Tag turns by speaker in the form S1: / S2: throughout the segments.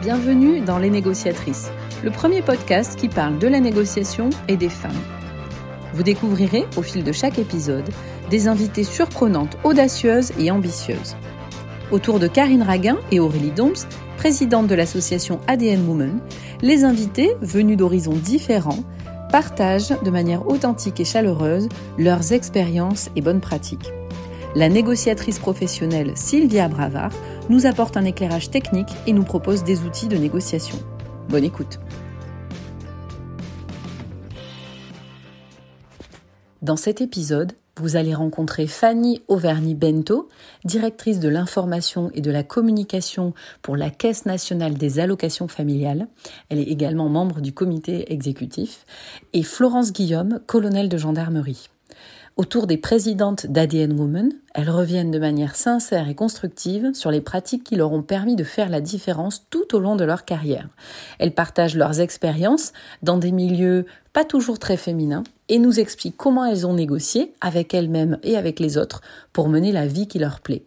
S1: Bienvenue dans Les Négociatrices, le premier podcast qui parle de la négociation et des femmes. Vous découvrirez, au fil de chaque épisode, des invités surprenantes, audacieuses et ambitieuses. Autour de Karine Raguin et Aurélie Doms, présidente de l'association ADN Women, les invités, venus d'horizons différents, partagent de manière authentique et chaleureuse leurs expériences et bonnes pratiques. La négociatrice professionnelle Sylvia Bravard nous apporte un éclairage technique et nous propose des outils de négociation. Bonne écoute. Dans cet épisode, vous allez rencontrer Fanny Auvergne-Bento, directrice de l'information et de la communication pour la Caisse nationale des allocations familiales. Elle est également membre du comité exécutif. Et Florence Guillaume, colonel de gendarmerie. Autour des présidentes d'ADN Women, elles reviennent de manière sincère et constructive sur les pratiques qui leur ont permis de faire la différence tout au long de leur carrière. Elles partagent leurs expériences dans des milieux pas toujours très féminins et nous expliquent comment elles ont négocié avec elles-mêmes et avec les autres pour mener la vie qui leur plaît.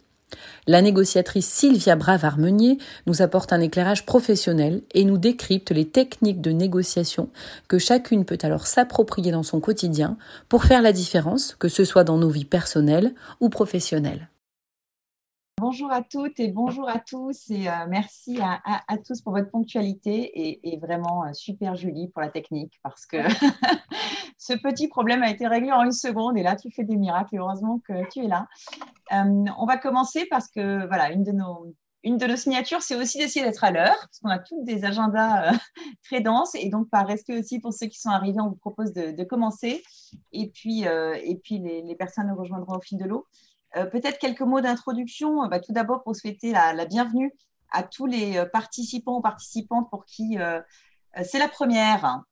S1: La négociatrice Sylvia Bravard-Meunier nous apporte un éclairage professionnel et nous décrypte les techniques de négociation que chacune peut alors s'approprier dans son quotidien pour faire la différence, que ce soit dans nos vies personnelles ou professionnelles.
S2: Bonjour à toutes et bonjour à tous et euh, merci à, tous pour votre ponctualité et, vraiment euh, super Julie pour la technique parce que ce petit problème a été réglé en une seconde et là tu fais des miracles heureusement que tu es là. Euh, on va commencer parce que voilà une de nos une de nos signatures, c'est aussi d'essayer d'être à l'heure, parce qu'on a tous des agendas très denses, et donc par respect aussi pour ceux qui sont arrivés, on vous propose de, commencer, et puis, et puis les, les, personnes nous rejoindront au fil de l'eau. Euh, peut-être quelques mots d'introduction. Bah, tout d'abord, pour souhaiter la, bienvenue à tous les euh, participants ou participantes pour qui euh, c'est la première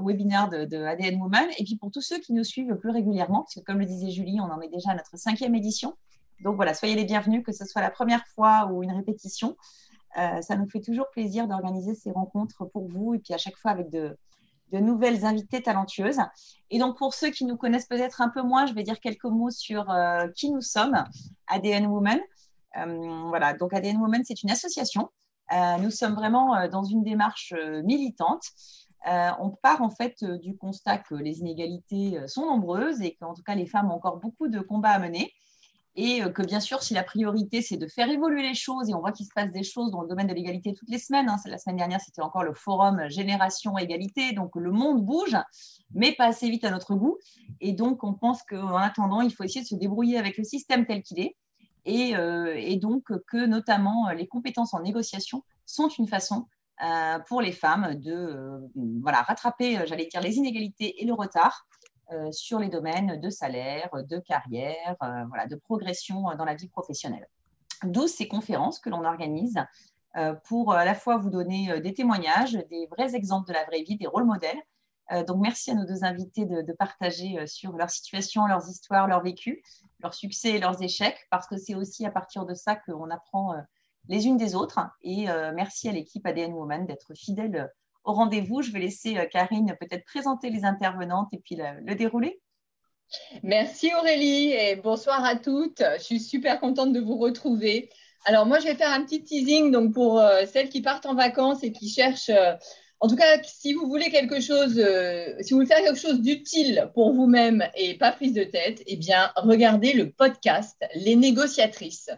S2: webinaire de, ADN Woman. Et puis pour tous ceux qui nous suivent plus régulièrement, parce que comme le disait Julie, on en est déjà à notre cinquième édition. Donc voilà, soyez les bienvenus, que ce soit la première fois ou une répétition. ça nous fait toujours plaisir d'organiser ces rencontres pour vous et puis à chaque fois avec de, de nouvelles invitées talentueuses. Et donc, pour ceux qui nous connaissent peut-être un peu moins, je vais dire quelques mots sur euh, qui nous sommes, ADN Women. Euh, voilà, donc ADN Women, c'est une association. Euh, nous sommes vraiment dans une démarche militante. on part en fait du constat que les inégalités sont nombreuses et qu'en tout cas les femmes ont encore beaucoup de combats à mener et euh, que bien sûr, si la priorité, c'est de faire évoluer les choses, et on voit qu'il se passe des choses dans le domaine de l'égalité toutes les semaines, hein. la semaine dernière, c'était encore le forum Génération Égalité, donc le monde bouge, mais pas assez vite à notre goût, et donc on pense qu'en attendant, il faut essayer de se débrouiller avec le système tel qu'il est, et, euh, donc que notamment les compétences en négociation sont une façon euh, pour les femmes de voilà, rattraper, j'allais dire, les inégalités et le retard, sur les domaines de salaire, de carrière, euh, voilà, de progression dans la vie professionnelle. D'où ces conférences que l'on organise euh, pour à la fois vous donner des témoignages, des vrais exemples de la vraie vie, des rôles modèles. donc merci à nos deux invités de, de, partager sur leur situation, leurs histoires, leur vécu, leurs succès et leurs échecs, parce que c'est aussi à partir de ça qu'on apprend les unes des autres. Et merci à l'équipe ADN Woman d'être fidèle au rendez-vous. Je vais laisser euh, Karine peut-être présenter les intervenantes et puis le, dérouler.
S3: Merci Aurélie et bonsoir à toutes. Je suis super contente de vous retrouver. Alors moi, je vais faire un petit teasing donc pour euh, celles qui partent en vacances et qui cherchent, euh, en tout cas, si vous voulez quelque chose, si vous voulez faire quelque chose d'utile pour vous-même et pas prise de tête, eh bien, regardez le podcast Les négociatrices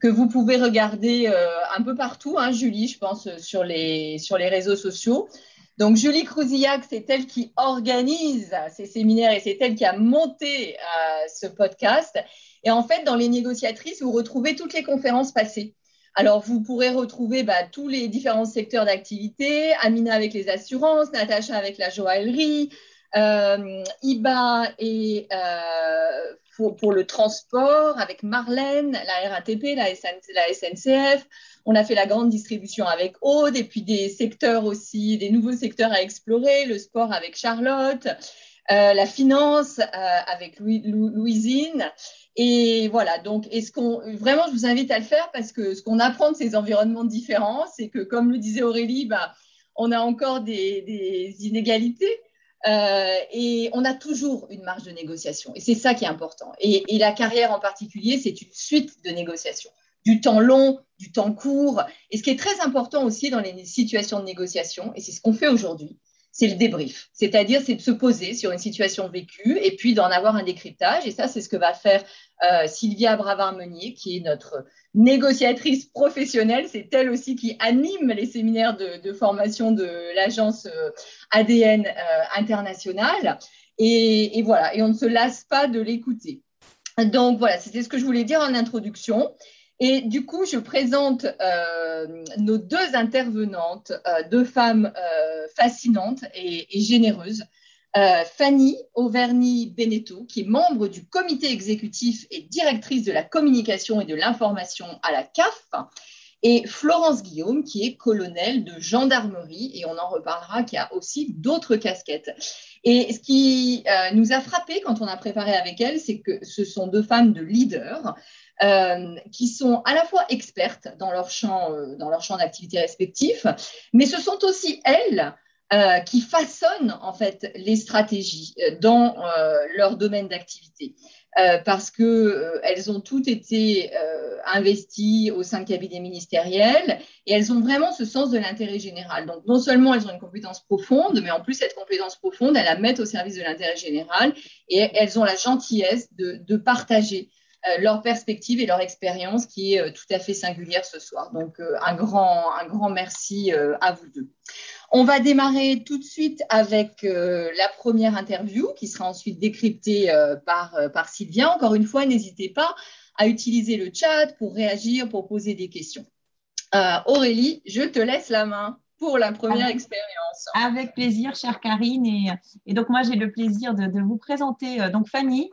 S3: que vous pouvez regarder euh, un peu partout, hein, Julie, je pense, sur les, sur les réseaux sociaux. Donc, Julie Crouzillac, c'est elle qui organise ces séminaires et c'est elle qui a monté euh, ce podcast. Et en fait, dans les négociatrices, vous retrouvez toutes les conférences passées. Alors, vous pourrez retrouver bah, tous les différents secteurs d'activité, Amina avec les assurances, Natacha avec la joaillerie, euh, Iba et euh, pour, le transport avec Marlène, la RATP, la, SNCF. On a fait la grande distribution avec Aude et puis des secteurs aussi, des nouveaux secteurs à explorer, le sport avec Charlotte, euh, la finance euh, avec Louisine. Et voilà, donc est-ce vraiment je vous invite à le faire parce que ce qu'on apprend de ces environnements différents, c'est que comme le disait Aurélie, bah, on a encore des inégalités. Euh, et on a toujours une marge de négociation. Et c'est ça qui est important. Et, la carrière en particulier, c'est une suite de négociations. du temps long, du temps court. Et ce qui est très important aussi dans les situations de négociation, et c'est ce qu'on fait aujourd'hui, c'est le débrief. C'est-à-dire, c'est de se poser sur une situation vécue et puis d'en avoir un décryptage. Et ça, c'est ce que va faire euh, Sylvia Bravard-Meunier, qui est notre négociatrice professionnelle. C'est elle aussi qui anime les séminaires de, formation de l'agence euh, ADN euh, internationale. Et, et, voilà, et on ne se lasse pas de l'écouter. Donc voilà, c'était ce que je voulais dire en introduction. Et du coup, je présente euh, nos deux intervenantes, euh, deux femmes euh, fascinantes et, généreuses. Fanny Auvergne-Beneteau, qui est membre du comité exécutif et directrice de la communication et de l'information à la CAF, et Florence Guillaume, qui est colonel de gendarmerie, et on en reparlera, qui a aussi d'autres casquettes. Et ce qui nous a frappé quand on a préparé avec elle, c'est que ce sont deux femmes de leaders euh, qui sont à la fois expertes dans leur champ, euh, dans leur champ d'activité respectif, mais ce sont aussi elles euh, qui façonnent en fait les stratégies dans leur domaine d'activité. Parce que elles ont toutes été investies au sein de cabinets ministériels et elles ont vraiment ce sens de l'intérêt général. Donc non seulement elles ont une compétence profonde, mais en plus cette compétence profonde, elles la mettent au service de l'intérêt général et elles ont la gentillesse de, de partager euh, leur perspective et leur expérience qui est euh, tout à fait singulière ce soir. Donc, euh, un, grand, un grand merci à vous deux. On va démarrer tout de suite avec la première interview qui sera ensuite décryptée par, par Sylvia. Encore une fois, n'hésitez pas à utiliser le chat pour réagir, pour poser des questions. Aurélie, je te laisse la main pour la première expérience.
S2: Avec plaisir, chère Karine. Et, et donc, moi, j'ai le plaisir de, de vous présenter donc Fanny.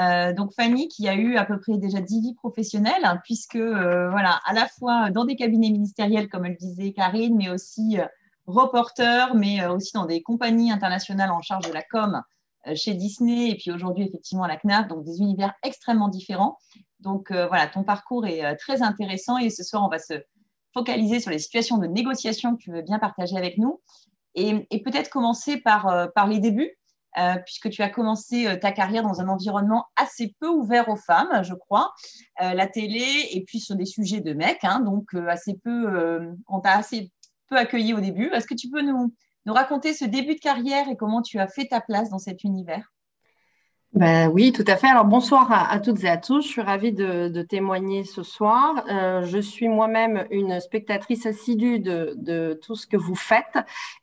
S2: Euh, donc Fanny qui a eu à peu près déjà dix vies professionnelles, hein, puisque euh, voilà, à la fois dans des cabinets ministériels, comme elle disait Karine, mais aussi euh, reporter, mais aussi dans des compagnies internationales en charge de la com chez Disney et puis aujourd'hui effectivement à la CNAF, donc des univers extrêmement différents. Donc voilà, ton parcours est très intéressant et ce soir on va se focaliser sur les situations de négociation que tu veux bien partager avec nous et, peut-être commencer par, par les débuts. Euh, puisque tu as commencé euh, ta carrière dans un environnement assez peu ouvert aux femmes, je crois, euh, la télé, et puis sur des sujets de mecs, hein, donc assez peu, on t'a assez peu accueilli au début. Est-ce que tu peux nous, nous raconter ce début de carrière et comment tu as fait ta place dans cet univers?
S4: Ben oui, tout à fait. Alors bonsoir à, toutes et à tous. Je suis ravie de, témoigner ce soir. Euh, je suis moi-même une spectatrice assidue de, tout ce que vous faites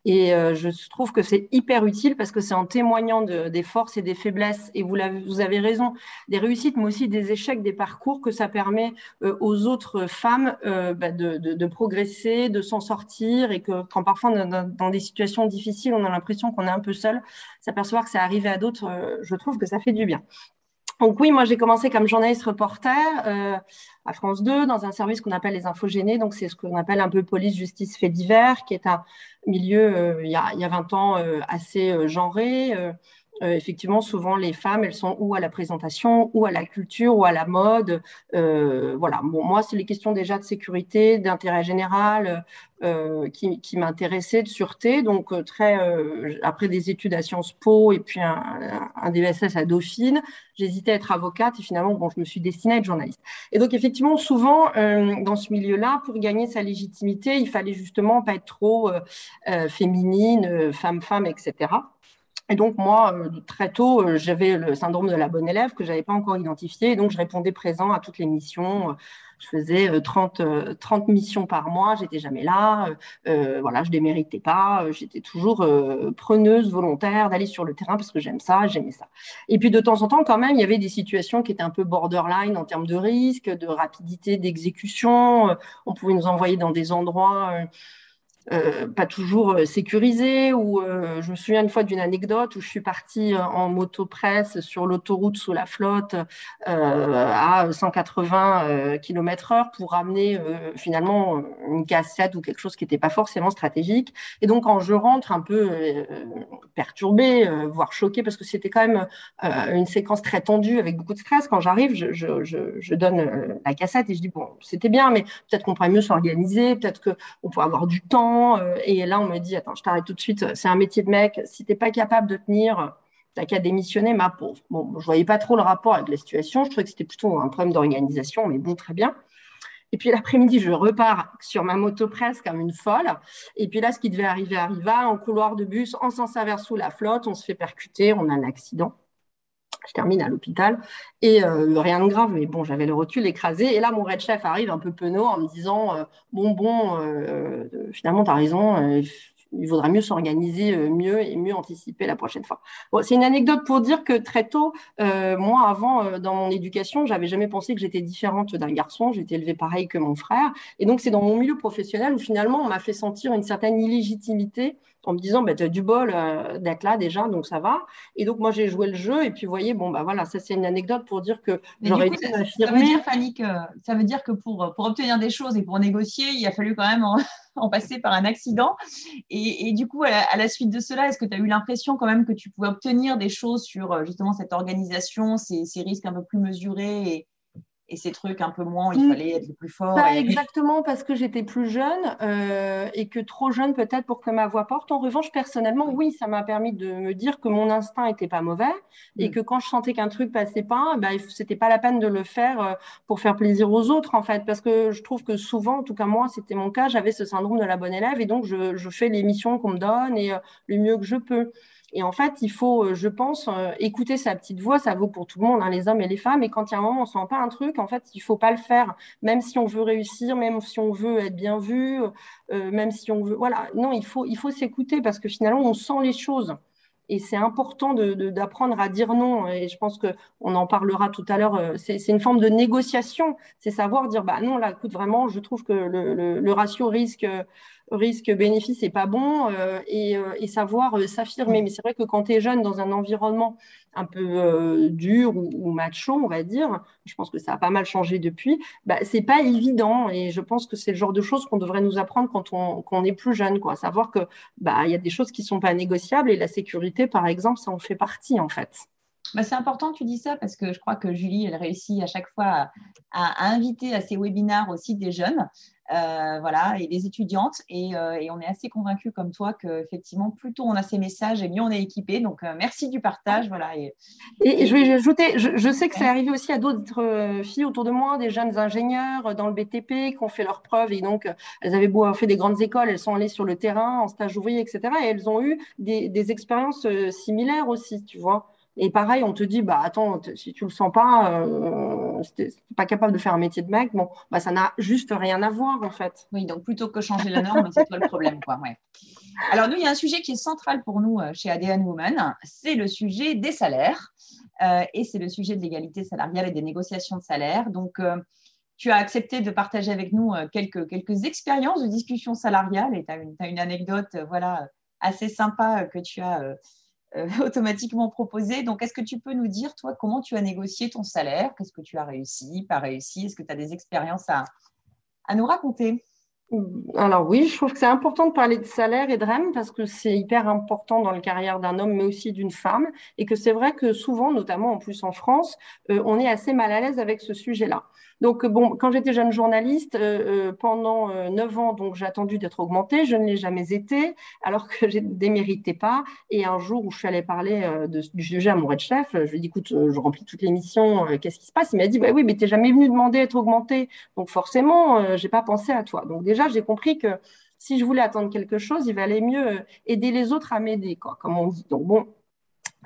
S4: et euh, je trouve que c'est hyper utile parce que c'est en témoignant des forces et des faiblesses et vous, avez, raison, des réussites mais aussi des échecs, des parcours que ça permet euh, aux autres femmes ben de, progresser, de s'en sortir et que quand parfois dans, dans des situations difficiles on a l'impression qu'on est un peu seul, s'apercevoir que c'est arrivé à d'autres, je trouve que ça fait du bien. Donc oui, moi j'ai commencé comme journaliste reporter euh, à France 2 dans un service qu'on appelle les infogénés. Donc c'est ce qu'on appelle un peu police, justice, fait divers, qui est un milieu euh, il, y a, il, y a, 20 ans euh, assez genré. Effectivement, souvent les femmes, elles sont ou à la présentation, ou à la culture, ou à la mode. voilà. Bon, moi, c'est les questions déjà de sécurité, d'intérêt général, euh, qui, m'intéressait de sûreté. Donc, euh, très, euh, après des études à Sciences Po et puis un, un DSS à Dauphine, j'hésitais à être avocate et finalement, bon, je me suis destinée à être journaliste. Et donc, effectivement, souvent, dans ce milieu-là, pour gagner sa légitimité, il fallait justement pas être trop féminine, femme-femme, etc. Et donc, moi, très tôt, j'avais le syndrome de la bonne élève que je n'avais pas encore identifié. Donc, je répondais présent à toutes les missions je faisais 30, euh, 30 euh, missions par mois, j'étais jamais là, euh, voilà, je déméritais pas, j'étais toujours preneuse, volontaire d'aller sur le terrain parce que j'aime ça, j'aimais ça. Et puis de temps en temps, quand même, il y avait des situations qui étaient un peu borderline en termes de risque, de rapidité d'exécution. On pouvait nous envoyer dans des endroits euh, pas toujours euh, sécurisé. Ou euh, je me souviens une fois d'une anecdote où je suis partie en moto presse sur l'autoroute sous la flotte à 180 km/h pour ramener finalement une cassette ou quelque chose qui n'était pas forcément stratégique. Et donc quand je rentre un peu perturbée, voire choquée, parce que c'était quand même une séquence très tendue avec beaucoup de stress. Quand j'arrive, je, donne la cassette et je dis bon, c'était bien, mais peut-être qu'on pourrait mieux s'organiser, peut-être qu'on pourrait avoir du temps euh, et là, on me dit, attends, je t'arrête tout de suite, c'est un métier de mec. Si tu n'es pas capable de tenir, t'as qu'à démissionner, ma pauvre. Bon, je voyais pas trop le rapport avec la situation. Je trouvais que c'était plutôt un problème d'organisation, mais bon, très bien. Et puis l'après-midi, je repars sur ma moto presque comme une folle. Et puis là, ce qui devait arriver arriva. En couloir de bus, en sens inverse sous la flotte, on se fait percuter, on a un accident. Je termine à l'hôpital et euh, rien de grave, mais bon, j'avais le recul écrasé. Et là, mon red chef arrive un peu penaud en me disant euh, Bon, bon, euh, finalement, tu as raison, il vaudra mieux s'organiser euh, mieux et mieux anticiper la prochaine fois. Bon, c'est une anecdote pour dire que très tôt, euh, moi, avant, euh, dans mon éducation, j'avais jamais pensé que j'étais différente d'un garçon. J'étais élevée pareil que mon frère. Et donc, c'est dans mon milieu professionnel où finalement, on m'a fait sentir une certaine illégitimité en me disant, bah, tu as du bol d'être là déjà, donc ça va. Et donc, moi, j'ai joué le jeu. Et puis, vous voyez, bon, bah voilà, ça, c'est une anecdote pour dire que j'aurais dû.
S2: Ça veut dire, Fanny, que, ça veut dire que pour, pour obtenir des choses et pour négocier, il a fallu quand même en passer par un accident. Et, du coup, à la, suite de cela, est-ce que tu as eu l'impression quand même que tu pouvais obtenir des choses sur euh, justement cette organisation, ces, ces risques un peu plus mesurés et ces trucs un peu moins, il mm. fallait être le plus fort.
S4: Pas exactement parce que j'étais plus jeune euh, et que trop jeune peut-être pour que ma voix porte. En revanche, personnellement, oui, ça m'a permis de me dire que mon instinct était pas mauvais et mm. que quand je sentais qu'un truc passait pas, bah, c'était pas la peine de le faire euh, pour faire plaisir aux autres en fait. Parce que je trouve que souvent, en tout cas moi, c'était mon cas, j'avais ce syndrome de la bonne élève et donc je, je fais les missions qu'on me donne et euh, le mieux que je peux. Et en fait, il faut, euh, je pense, euh, écouter sa petite voix. Ça vaut pour tout le monde, hein, les hommes et les femmes. Et quand il y a un moment, on sent pas un truc, en fait, il faut pas le faire, même si on veut réussir, même si on veut être bien vu, euh, même si on veut. Voilà. Non, il faut, il faut s'écouter parce que finalement, on sent les choses. Et c'est important d'apprendre à dire non. Et je pense qu'on en parlera tout à l'heure. C'est une forme de négociation. C'est savoir dire, bah non, là, écoute, vraiment, je trouve que le ratio risque risque-bénéfice n'est pas bon euh, et, euh, et, savoir euh, s'affirmer. Mais c'est vrai que quand tu es jeune dans un environnement un peu dur ou, macho, on va dire, je pense que ça a pas mal changé depuis, bah, c'est pas évident et je pense que c'est le genre de choses qu'on devrait nous apprendre quand on, quand on est plus jeune, quoi. Savoir que bah il y a des choses qui sont pas négociables et la sécurité, par exemple, ça en fait partie en fait.
S2: Bah, c'est important que tu dis ça parce que je crois que Julie, elle réussit à chaque fois à, à inviter à ses webinaires aussi des jeunes. Euh, voilà, et des étudiantes. Euh, et, on est assez convaincus comme toi qu'effectivement, plus tôt on a ces messages et mieux on est équipé. Donc, euh, merci du partage. Voilà,
S4: et, je vais ajouter, je, sais que c'est arrivé aussi à d'autres filles autour de moi, des jeunes ingénieurs dans le BTP qui ont fait leurs preuves. Et donc, elles avaient beau avoir fait des grandes écoles, elles sont allées sur le terrain en stage ouvrier, etc. Et elles ont eu des, des expériences similaires aussi, tu vois. Et pareil, on te dit, bah attends, si tu le sens pas, euh, pas capable de faire un métier de mec, bon, bah ça n'a juste rien à voir en fait.
S2: Oui, donc plutôt que changer la norme, c'est toi le problème, quoi. Ouais. Alors nous, il y a un sujet qui est central pour nous euh, chez ADN Women, c'est le sujet des salaires euh, et c'est le sujet de l'égalité salariale et des négociations de salaire. Donc euh, tu as accepté de partager avec nous quelques, quelques expériences de discussion salariale et tu as, une anecdote voilà, assez sympa que tu as automatiquement proposé. Donc, est-ce que tu peux nous dire, toi, comment tu as négocié ton salaire? Qu'est-ce que tu as réussi, pas réussi? Est-ce que tu as des expériences à, à nous raconter?
S4: Alors oui, je trouve que c'est important de parler de salaire et de REM parce que c'est hyper important dans la carrière d'un homme, mais aussi d'une femme, et que c'est vrai que souvent, notamment en plus en France, euh, on est assez mal à l'aise avec ce sujet-là. Donc, bon, quand j'étais jeune journaliste, euh, euh, pendant neuf ans, donc j'ai attendu d'être augmentée. Je ne l'ai jamais été, alors que je ne déméritais pas. Et un jour où je suis allée parler du sujet à mon red chef, je lui ai dit, écoute, je remplis toutes les missions, qu'est-ce qui se passe? Il m'a dit, bah oui, mais tu n'es jamais venu demander à être augmentée. Donc, forcément, j'ai pas pensé à toi. Donc, déjà, j'ai compris que si je voulais attendre quelque chose, il valait mieux aider les autres à m'aider, quoi, comme on dit. Donc, bon,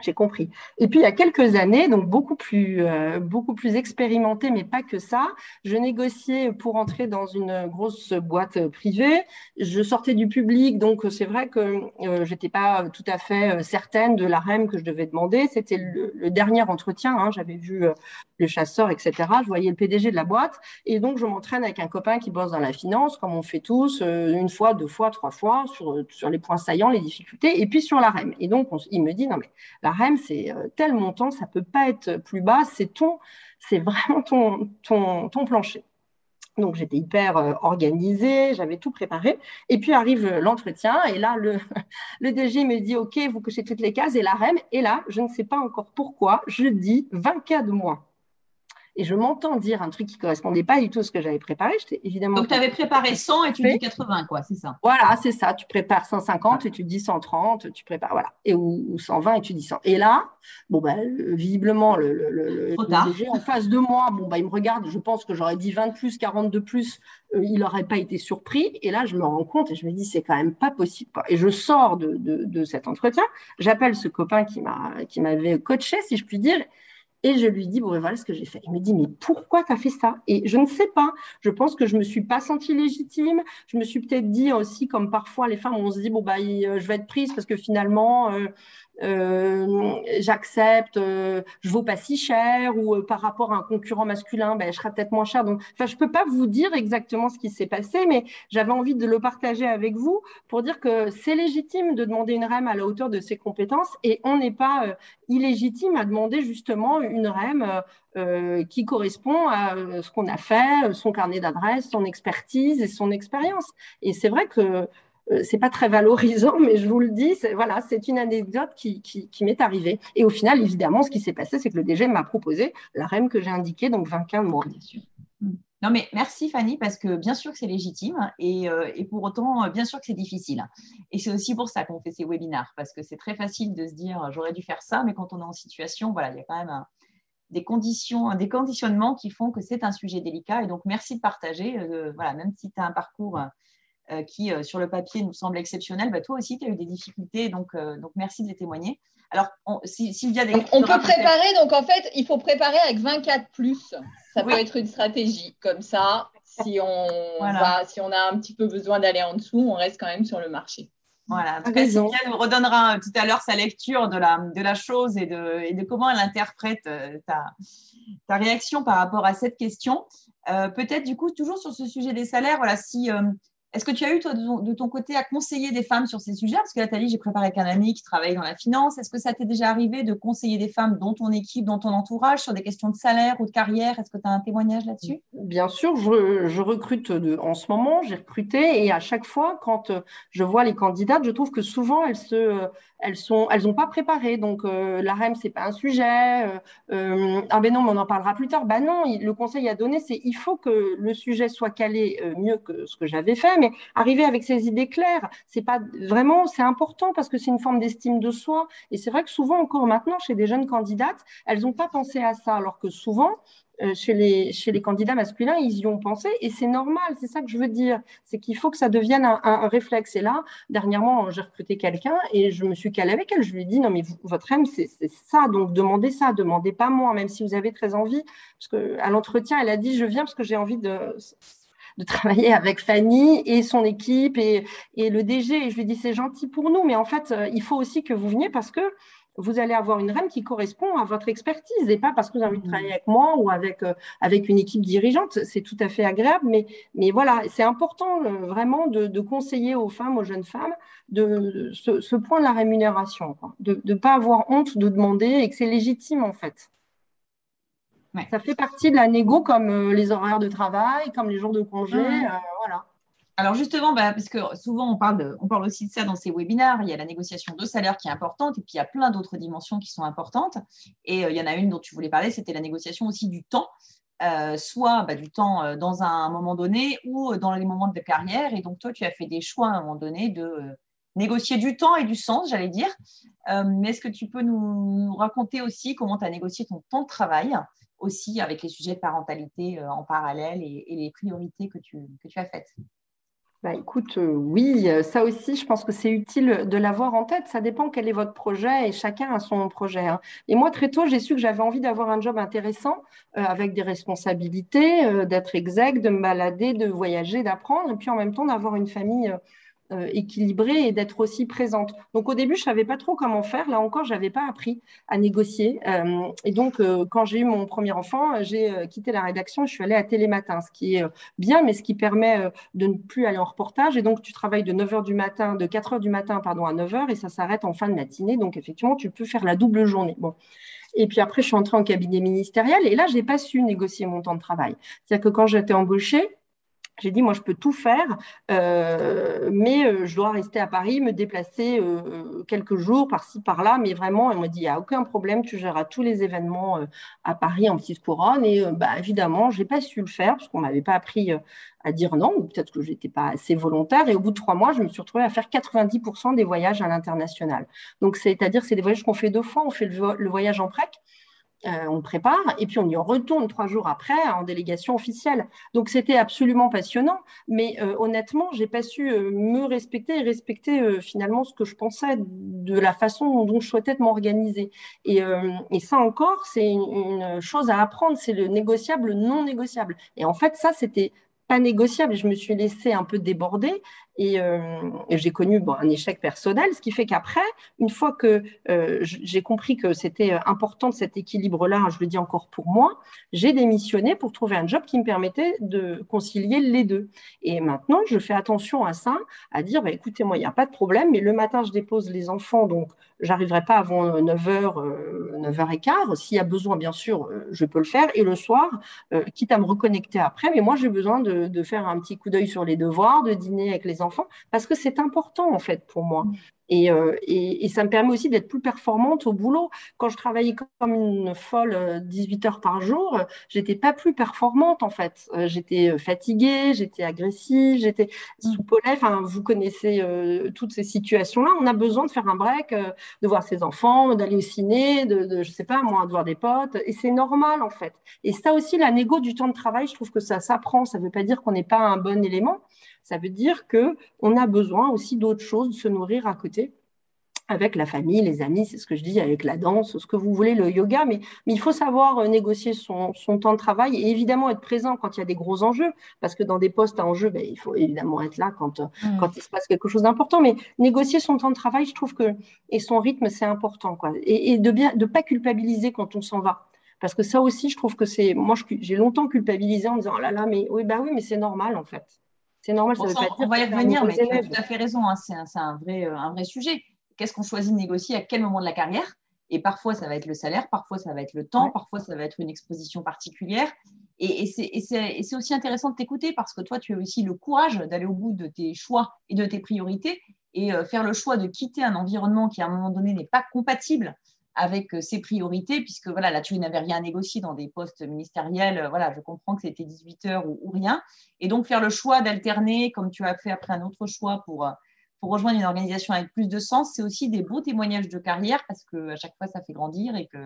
S4: j'ai compris. Et puis il y a quelques années, donc beaucoup plus euh, beaucoup plus expérimenté, mais pas que ça. Je négociais pour entrer dans une grosse boîte privée. Je sortais du public, donc c'est vrai que euh, j'étais pas tout à fait euh, certaine de la REM que je devais demander. C'était le, dernier entretien. Hein. J'avais vu euh, le chasseur, etc. Je voyais le PDG de la boîte, et donc je m'entraîne avec un copain qui bosse dans la finance, comme on fait tous, une fois, deux fois, trois fois, sur sur les points saillants, les difficultés, et puis sur la REM. Et donc il me dit non mais la REM, c'est euh, tel montant, ça peut pas être plus bas, c'est ton, c'est vraiment ton, ton, ton plancher. Donc j'étais hyper euh, organisée, j'avais tout préparé. Et puis arrive l'entretien, et là le, le DG me dit OK, vous cochez toutes les cases et la REM. Et là, je ne sais pas encore pourquoi, je dis 20 cas de moins. Et je m'entends dire un truc qui correspondait pas du tout à ce que j'avais préparé. J'étais évidemment.
S2: Donc, tu avais préparé 100 et tu dis 80, quoi, c'est ça
S4: Voilà, c'est ça. Tu prépares 150 et tu dis 130, tu prépares, voilà. Et, ou, 120 et tu dis 100. Et là, bon, ben, visiblement, le, le, le, DG en face de moi, bon, bah, il me regarde, je pense que j'aurais dit 20 de plus, 40 de plus, euh, il n'aurait pas été surpris. Et là, je me rends compte et je me dis, c'est quand même pas possible. Et je sors de, de, de cet entretien, j'appelle ce copain qui m'avait coaché, si je puis dire, et je lui dis, bon, ben, voilà ce que j'ai fait. Il me dit, mais pourquoi tu as fait ça? Et je ne sais pas. Je pense que je me suis pas sentie légitime. Je me suis peut-être dit aussi, comme parfois les femmes, on se dit, bon, bah, je vais être prise parce que finalement, euh, euh, j'accepte, euh, je vaux pas si cher, ou euh, par rapport à un concurrent masculin, ben, je serai peut-être moins cher. Donc, enfin, je peux pas vous dire exactement ce qui s'est passé, mais j'avais envie de le partager avec vous pour dire que c'est légitime de demander une REM à la hauteur de ses compétences et on n'est pas illégitime à demander justement une REM qui correspond à ce qu'on a fait, son carnet d'adresse, son expertise et son expérience. Et c'est vrai que euh, c'est pas très valorisant, mais je vous le dis, voilà, c'est une anecdote qui, m'est arrivée. Et au final, évidemment, ce qui s'est passé, c'est que le DG m'a proposé la REM que j'ai indiquée, donc 25 mois. Bien sûr.
S2: Non, mais merci Fanny, parce que bien sûr que c'est légitime et, euh, pour autant, bien sûr que c'est difficile. Et c'est aussi pour ça qu'on fait ces webinars, parce que c'est très facile de se dire j'aurais dû faire ça, mais quand on est en situation, voilà, il y a quand même des conditions, des conditionnements qui font que c'est un sujet délicat. Et donc, merci de partager. Euh, voilà, même si tu as un parcours euh, qui, euh, sur le papier, nous semble exceptionnel, bah, toi aussi, tu as eu des difficultés, donc, euh, donc merci de les témoigner. Alors, on, Sylvia,
S3: des on peut préparer, donc en fait, il faut préparer avec 24 plus. Ça peut être une stratégie comme ça. Si on, si on a un petit peu besoin d'aller en dessous, on reste quand même sur le marché.
S2: Voilà, en tout cas, Sylvia nous redonnera tout à l'heure sa lecture de la, de la chose et de, et de comment elle interprète ta, ta réaction par rapport à cette question. Peut-être, du coup, toujours sur ce sujet des salaires, voilà, si, est-ce que tu as eu, toi, de ton, côté, à conseiller des femmes sur ces sujets? Parce que Nathalie, j'ai préparé avec un ami qui travaille dans la finance. Est-ce que ça t'est déjà arrivé de conseiller des femmes dans ton équipe, dans ton entourage, sur des questions de salaire ou de carrière? Est-ce que tu as un témoignage là-dessus?
S4: Bien sûr, je, recrute en ce moment, j'ai recruté et à chaque fois, quand euh, je vois les candidates, je trouve que souvent, elles se, elles sont, elles n'ont pas préparé. Donc euh, la REM, c'est pas un sujet. Euh, euh, ah ben non, mais on en parlera plus tard. Ben non, le conseil à donner, c'est il faut que le sujet soit calé mieux que ce que j'avais fait, mais arriver avec ses idées claires, c'est pas vraiment, c'est important parce que c'est une forme d'estime de soi. Et c'est vrai que souvent encore maintenant, chez des jeunes candidates, elles n'ont pas pensé à ça, alors que souvent, euh, chez, les, chez les candidats masculins, ils y ont pensé et c'est normal, c'est ça que je veux dire. C'est qu'il faut que ça devienne un, réflexe. Et là, dernièrement, j'ai recruté quelqu'un et je me suis calée avec elle. Je lui ai dit, non, mais votre aime, c'est ça, donc demandez ça, demandez pas moi, même si vous avez très envie. Parce qu'à l'entretien, elle a dit, je viens parce que j'ai envie de de travailler avec Fanny et son équipe et, et le DG. Et je lui dis, c'est gentil pour nous, mais en fait, euh, il faut aussi que vous veniez parce que vous allez avoir une REM qui correspond à votre expertise et pas parce que vous avez envie de travailler avec moi ou avec, euh, avec une équipe dirigeante. C'est tout à fait agréable, mais, mais voilà, c'est important euh, vraiment de, conseiller aux femmes, aux jeunes femmes, de, ce, point de la rémunération, de ne pas avoir honte de demander et que c'est légitime en fait. Ça fait partie de la négo comme euh, les horaires de travail, comme les jours de congé, voilà.
S2: Alors justement, bah, parce que souvent on parle, on parle aussi de ça dans ces webinaires, il y a la négociation de salaire qui est importante et puis il y a plein d'autres dimensions qui sont importantes. Et euh, il y en a une dont tu voulais parler, c'était la négociation aussi du temps, euh, soit bah, du temps euh, dans un moment donné ou dans les moments de carrière. Et donc toi, tu as fait des choix à un moment donné de négocier du temps et du sens, j'allais dire. mais est-ce que tu peux nous, raconter aussi comment tu as négocié ton temps de travail? Aussi avec les sujets de parentalité en parallèle et, les priorités que tu, que tu as faites
S4: bah, écoute, euh, oui, euh, ça aussi, je pense que c'est utile de l'avoir en tête. Ça dépend quel est votre projet et chacun a son projet. Hein. Et moi, très tôt, j'ai su que j'avais envie d'avoir un job intéressant euh, avec des responsabilités, d'être exec, de me balader, de voyager, d'apprendre, et puis en même temps d'avoir une famille euh, équilibrée et d'être aussi présente. Donc au début, je savais pas trop comment faire. Là encore, j'avais pas appris à négocier. Euh, et donc, euh, quand j'ai eu mon premier enfant, j'ai quitté la rédaction. Je suis allée à Télématin, ce qui est bien, mais ce qui permet de ne plus aller en reportage. Et donc, tu travailles de 9h du matin, de 4h du matin, pardon, à 9h, et ça s'arrête en fin de matinée. Donc, effectivement, tu peux faire la double journée. Bon. Et puis après, je suis entrée en cabinet ministériel et là, j'ai pas su négocier mon temps de travail. C'est-à-dire que quand j'étais embauchée, J'ai dit, moi, je peux tout faire, euh, mais euh, je dois rester à Paris, me déplacer euh, quelques jours par-ci, par-là. Mais vraiment, elle m'a dit, il n'y a aucun problème, tu géreras tous les événements à Paris en petite couronne. Et bah, évidemment, je n'ai pas su le faire parce qu'on ne m'avait pas appris à dire non, ou peut-être que je n'étais pas assez volontaire. Et au bout de trois mois, je me suis retrouvée à faire 90% des voyages à l'international. Donc, c'est-à-dire, c'est des voyages qu'on fait deux fois. On fait le, voyage en PREC euh, on prépare et puis on y retourne trois jours après en délégation officielle. Donc c'était absolument passionnant, mais euh, honnêtement, j'ai pas su euh, me respecter et respecter finalement ce que je pensais de la façon dont je souhaitais m'organiser. Et, et, ça encore, c'est une, chose à apprendre, c'est le négociable non négociable. Et en fait, ça c'était pas négociable. Je me suis laissée un peu déborder et, euh, j'ai connu un échec personnel, ce qui fait qu'après, une fois que euh, j'ai compris que c'était euh, important cet équilibre-là, je le dis encore pour moi, j'ai démissionné pour trouver un job qui me permettait de concilier les deux. Et maintenant, je fais attention à ça, à dire, bah, écoutez, moi, il n'y a pas de problème, mais le matin, je dépose les enfants, donc j'arriverai pas avant 9h, 9h15. S'il y a besoin, bien sûr, je peux le faire. Et le soir, quitte à me reconnecter après, mais moi, j'ai besoin de, de faire un petit coup d'œil sur les devoirs, de dîner avec les enfants, parce que c'est important en fait pour moi. Euh, et, et, ça me permet aussi d'être plus performante au boulot. Quand je travaillais comme une folle 18 euh, heures par jour, j'étais pas plus performante en fait. Euh, j'étais fatiguée, j'étais agressive, j'étais mm. sous polais. Enfin, vous connaissez toutes ces situations-là. On a besoin de faire un break, de voir ses enfants, d'aller au ciné, de, de, je sais pas moi, de voir des potes. Et c'est normal en fait. Et ça aussi, la négo du temps de travail, je trouve que ça s'apprend. Ça veut pas dire qu'on n'est pas un bon élément. Ça veut dire que on a besoin aussi d'autres choses, de se nourrir à côté avec la famille, les amis, c'est ce que je dis, avec la danse, ce que vous voulez, le yoga, mais, mais il faut savoir euh, négocier son, son, temps de travail et évidemment être présent quand il y a des gros enjeux, parce que dans des postes à enjeu, ben, il faut évidemment être là quand, euh, mmh. quand il se passe quelque chose d'important, mais négocier son temps de travail, je trouve que, et son rythme, c'est important, quoi, et, et de bien, de pas culpabiliser quand on s'en va. Parce que ça aussi, je trouve que c'est, moi, j'ai longtemps culpabilisé en me disant, oh là là, mais oui, bah oui, mais c'est normal, en fait. C'est normal, ça
S2: veut pas dire On va y revenir, mais tu as tout à fait raison. Hein, c'est un, vrai, euh, un vrai sujet. Qu'est-ce qu'on choisit de négocier à quel moment de la carrière? Et parfois, ça va être le salaire, parfois, ça va être le temps, parfois, ça va être une exposition particulière. Et, et c'est aussi intéressant de t'écouter parce que toi, tu as aussi le courage d'aller au bout de tes choix et de tes priorités et euh, faire le choix de quitter un environnement qui, à un moment donné, n'est pas compatible avec euh, ses priorités, puisque voilà, là, tu n'avais rien à négocier dans des postes ministériels. Euh, voilà, je comprends que c'était 18 heures ou, rien. Et donc, faire le choix d'alterner, comme tu as fait après un autre choix pour, euh, pour rejoindre une organisation avec plus de sens, c'est aussi des beaux témoignages de carrière parce que à chaque fois, ça fait grandir et que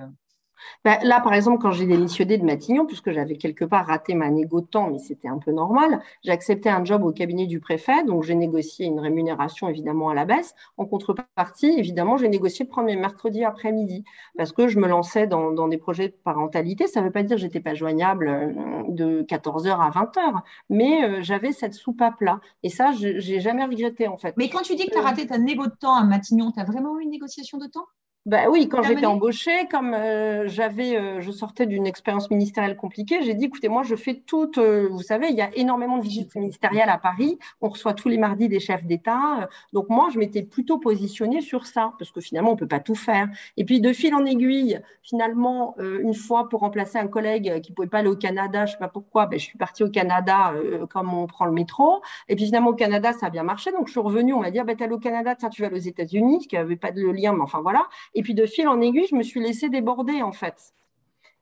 S4: bah, là, par exemple, quand j'ai démissionné de Matignon, puisque j'avais quelque part raté ma négo de temps, mais c'était un peu normal, j'ai accepté un job au cabinet du préfet, donc j'ai négocié une rémunération évidemment à la baisse. En contrepartie, évidemment, j'ai négocié le premier mercredi après-midi, parce que je me lançais dans, dans, des projets de parentalité. Ça ne veut pas dire que j'étais pas joignable euh, de 14h à 20h, mais euh, j'avais cette soupape-là. Et ça, je n'ai jamais regretté en fait.
S2: Mais quand tu dis que tu as raté ta négo de temps à Matignon, tu as vraiment eu une négociation de temps?
S4: Bah oui, quand j'étais embauchée, comme euh, j'avais, euh, je sortais d'une expérience ministérielle compliquée, j'ai dit, écoutez, moi, je fais toute, euh, vous savez, il y a énormément de visites ministérielles à Paris, on reçoit tous les mardis des chefs d'État, donc moi, je m'étais plutôt positionnée sur ça, parce que finalement, on peut pas tout faire. Et puis, de fil en aiguille, finalement, une fois pour remplacer un collègue qui pouvait pas aller au Canada, je sais pas pourquoi, ben, je suis partie au Canada comme on prend le métro, et puis finalement, au Canada, ça a bien marché, donc je suis revenue, on m'a dit, ah, ben, tu au Canada, tiens, tu vas aux États-Unis, qui avait pas de lien, mais enfin voilà. Et puis de fil en aiguille, je me suis laissée déborder en fait.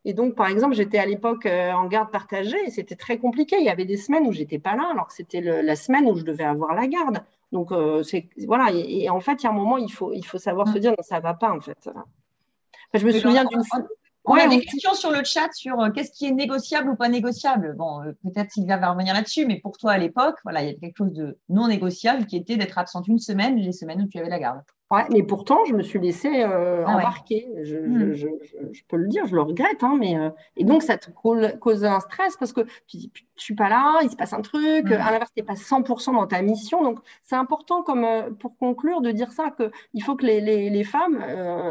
S4: Et donc, par exemple, j'étais à l'époque euh, en garde partagée et c'était très compliqué. Il y avait des semaines où j'étais pas là, alors que c'était la semaine où je devais avoir la garde. Donc, euh, c'est voilà. Et, en fait, il y a un moment, il faut, il faut savoir se dire non, ça va pas en fait. je me souviens d'une
S2: fois. On a des questions sur le chat sur euh, qu'est-ce qui est négociable ou pas négociable. Bon, peut-être Sylvia va revenir là-dessus, mais pour toi à l'époque, voilà, il y a quelque chose de non négociable qui était d'être absente une semaine, les semaines où tu avais la garde.
S4: Ouais, mais pourtant, je me suis laissée euh, ah embarquer. Je, hmm. je, je, je, peux le dire, je le regrette. Hein, mais, euh, et donc, ça te cause un stress parce que tu dis, je suis pas là, il se passe un truc. Hmm. À l'inverse, tu n'es pas 100% dans ta mission. Donc, c'est important, comme euh, pour conclure, de dire ça, qu'il faut que les, les, les femmes,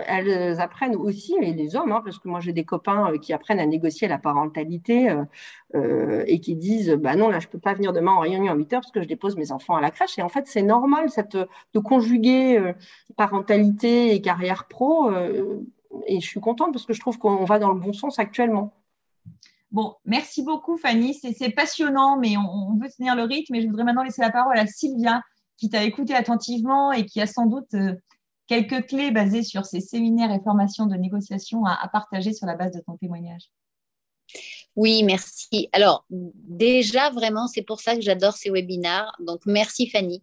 S4: elles apprennent aussi, et les hommes, hein, parce que moi, j'ai des copains qui apprennent à négocier la parentalité et qui disent, bah non, là, je peux pas venir demain en réunion à 8 heures parce que je dépose mes enfants à la crèche. Et en fait, c'est normal cette, de conjuguer parentalité et carrière pro. Euh, et je suis contente parce que je trouve qu'on va dans le bon sens actuellement.
S2: Bon, merci beaucoup Fanny, c'est passionnant, mais on, veut tenir le rythme et je voudrais maintenant laisser la parole à Sylvia qui t'a écouté attentivement et qui a sans doute euh, quelques clés basées sur ces séminaires et formations de négociation à partager sur la base de ton témoignage.
S5: Oui, merci. Alors, déjà, vraiment, c'est pour ça que j'adore ces webinars. Donc, merci Fanny.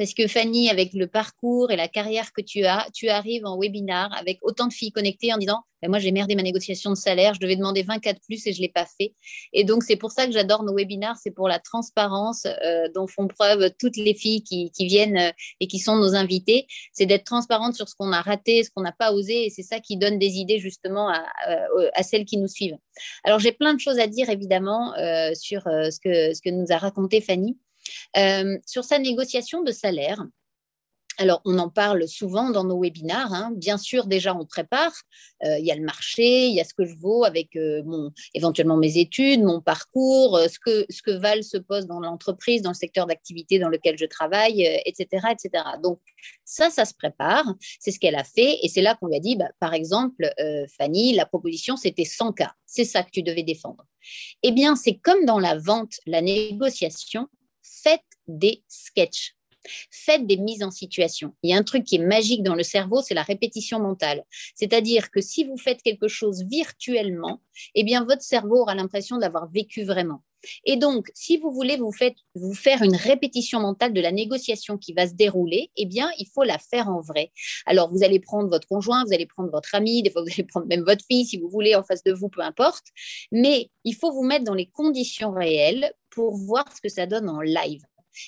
S5: Parce que Fanny, avec le parcours et la carrière que tu as, tu arrives en webinar avec autant de filles connectées en disant ben, Moi, j'ai merdé ma négociation de salaire, je devais demander 24 plus et je ne l'ai pas fait. Et donc, c'est pour ça que j'adore nos webinars, c'est pour la transparence euh, dont font preuve toutes les filles qui, viennent euh, et qui sont nos invités. C'est d'être transparente sur ce qu'on a raté, ce qu'on n'a pas osé. Et c'est ça qui donne des idées justement à, euh, celles qui nous suivent. Alors, j'ai plein de choses à dire évidemment sur ce que nous a raconté Fanny. Euh, sur sa négociation de salaire, alors, on en parle souvent dans nos webinars. Hein. Bien sûr, déjà, on prépare. Euh, il y a le marché, il y a ce que je vaux avec euh, mon, éventuellement mes études, mon parcours, ce, que, ce que valent ce poste dans l'entreprise, dans le secteur d'activité dans lequel je travaille, etc., etc. Donc, ça, ça se prépare. C'est ce qu'elle a fait. Et c'est là qu'on lui a dit, bah, par exemple, Fanny, la proposition, c'était 100 cas. C'est ça que tu devais défendre. Eh bien, c'est comme dans la vente, la négociation, des sketchs. Faites des mises en situation. Il y a un truc qui est magique dans le cerveau, c'est la répétition mentale. C'est-à-dire que si vous faites quelque chose virtuellement, eh bien votre cerveau aura l'impression d'avoir vécu vraiment. Et donc, si vous voulez vous, faire une répétition mentale de la négociation qui va se dérouler, eh bien, il faut la faire en vrai. Alors, vous allez prendre votre conjoint, vous allez prendre votre ami, des fois, vous allez prendre même votre fille, si vous voulez, en face de vous, peu importe. Mais il faut vous mettre dans les conditions réelles pour voir ce que ça donne en live.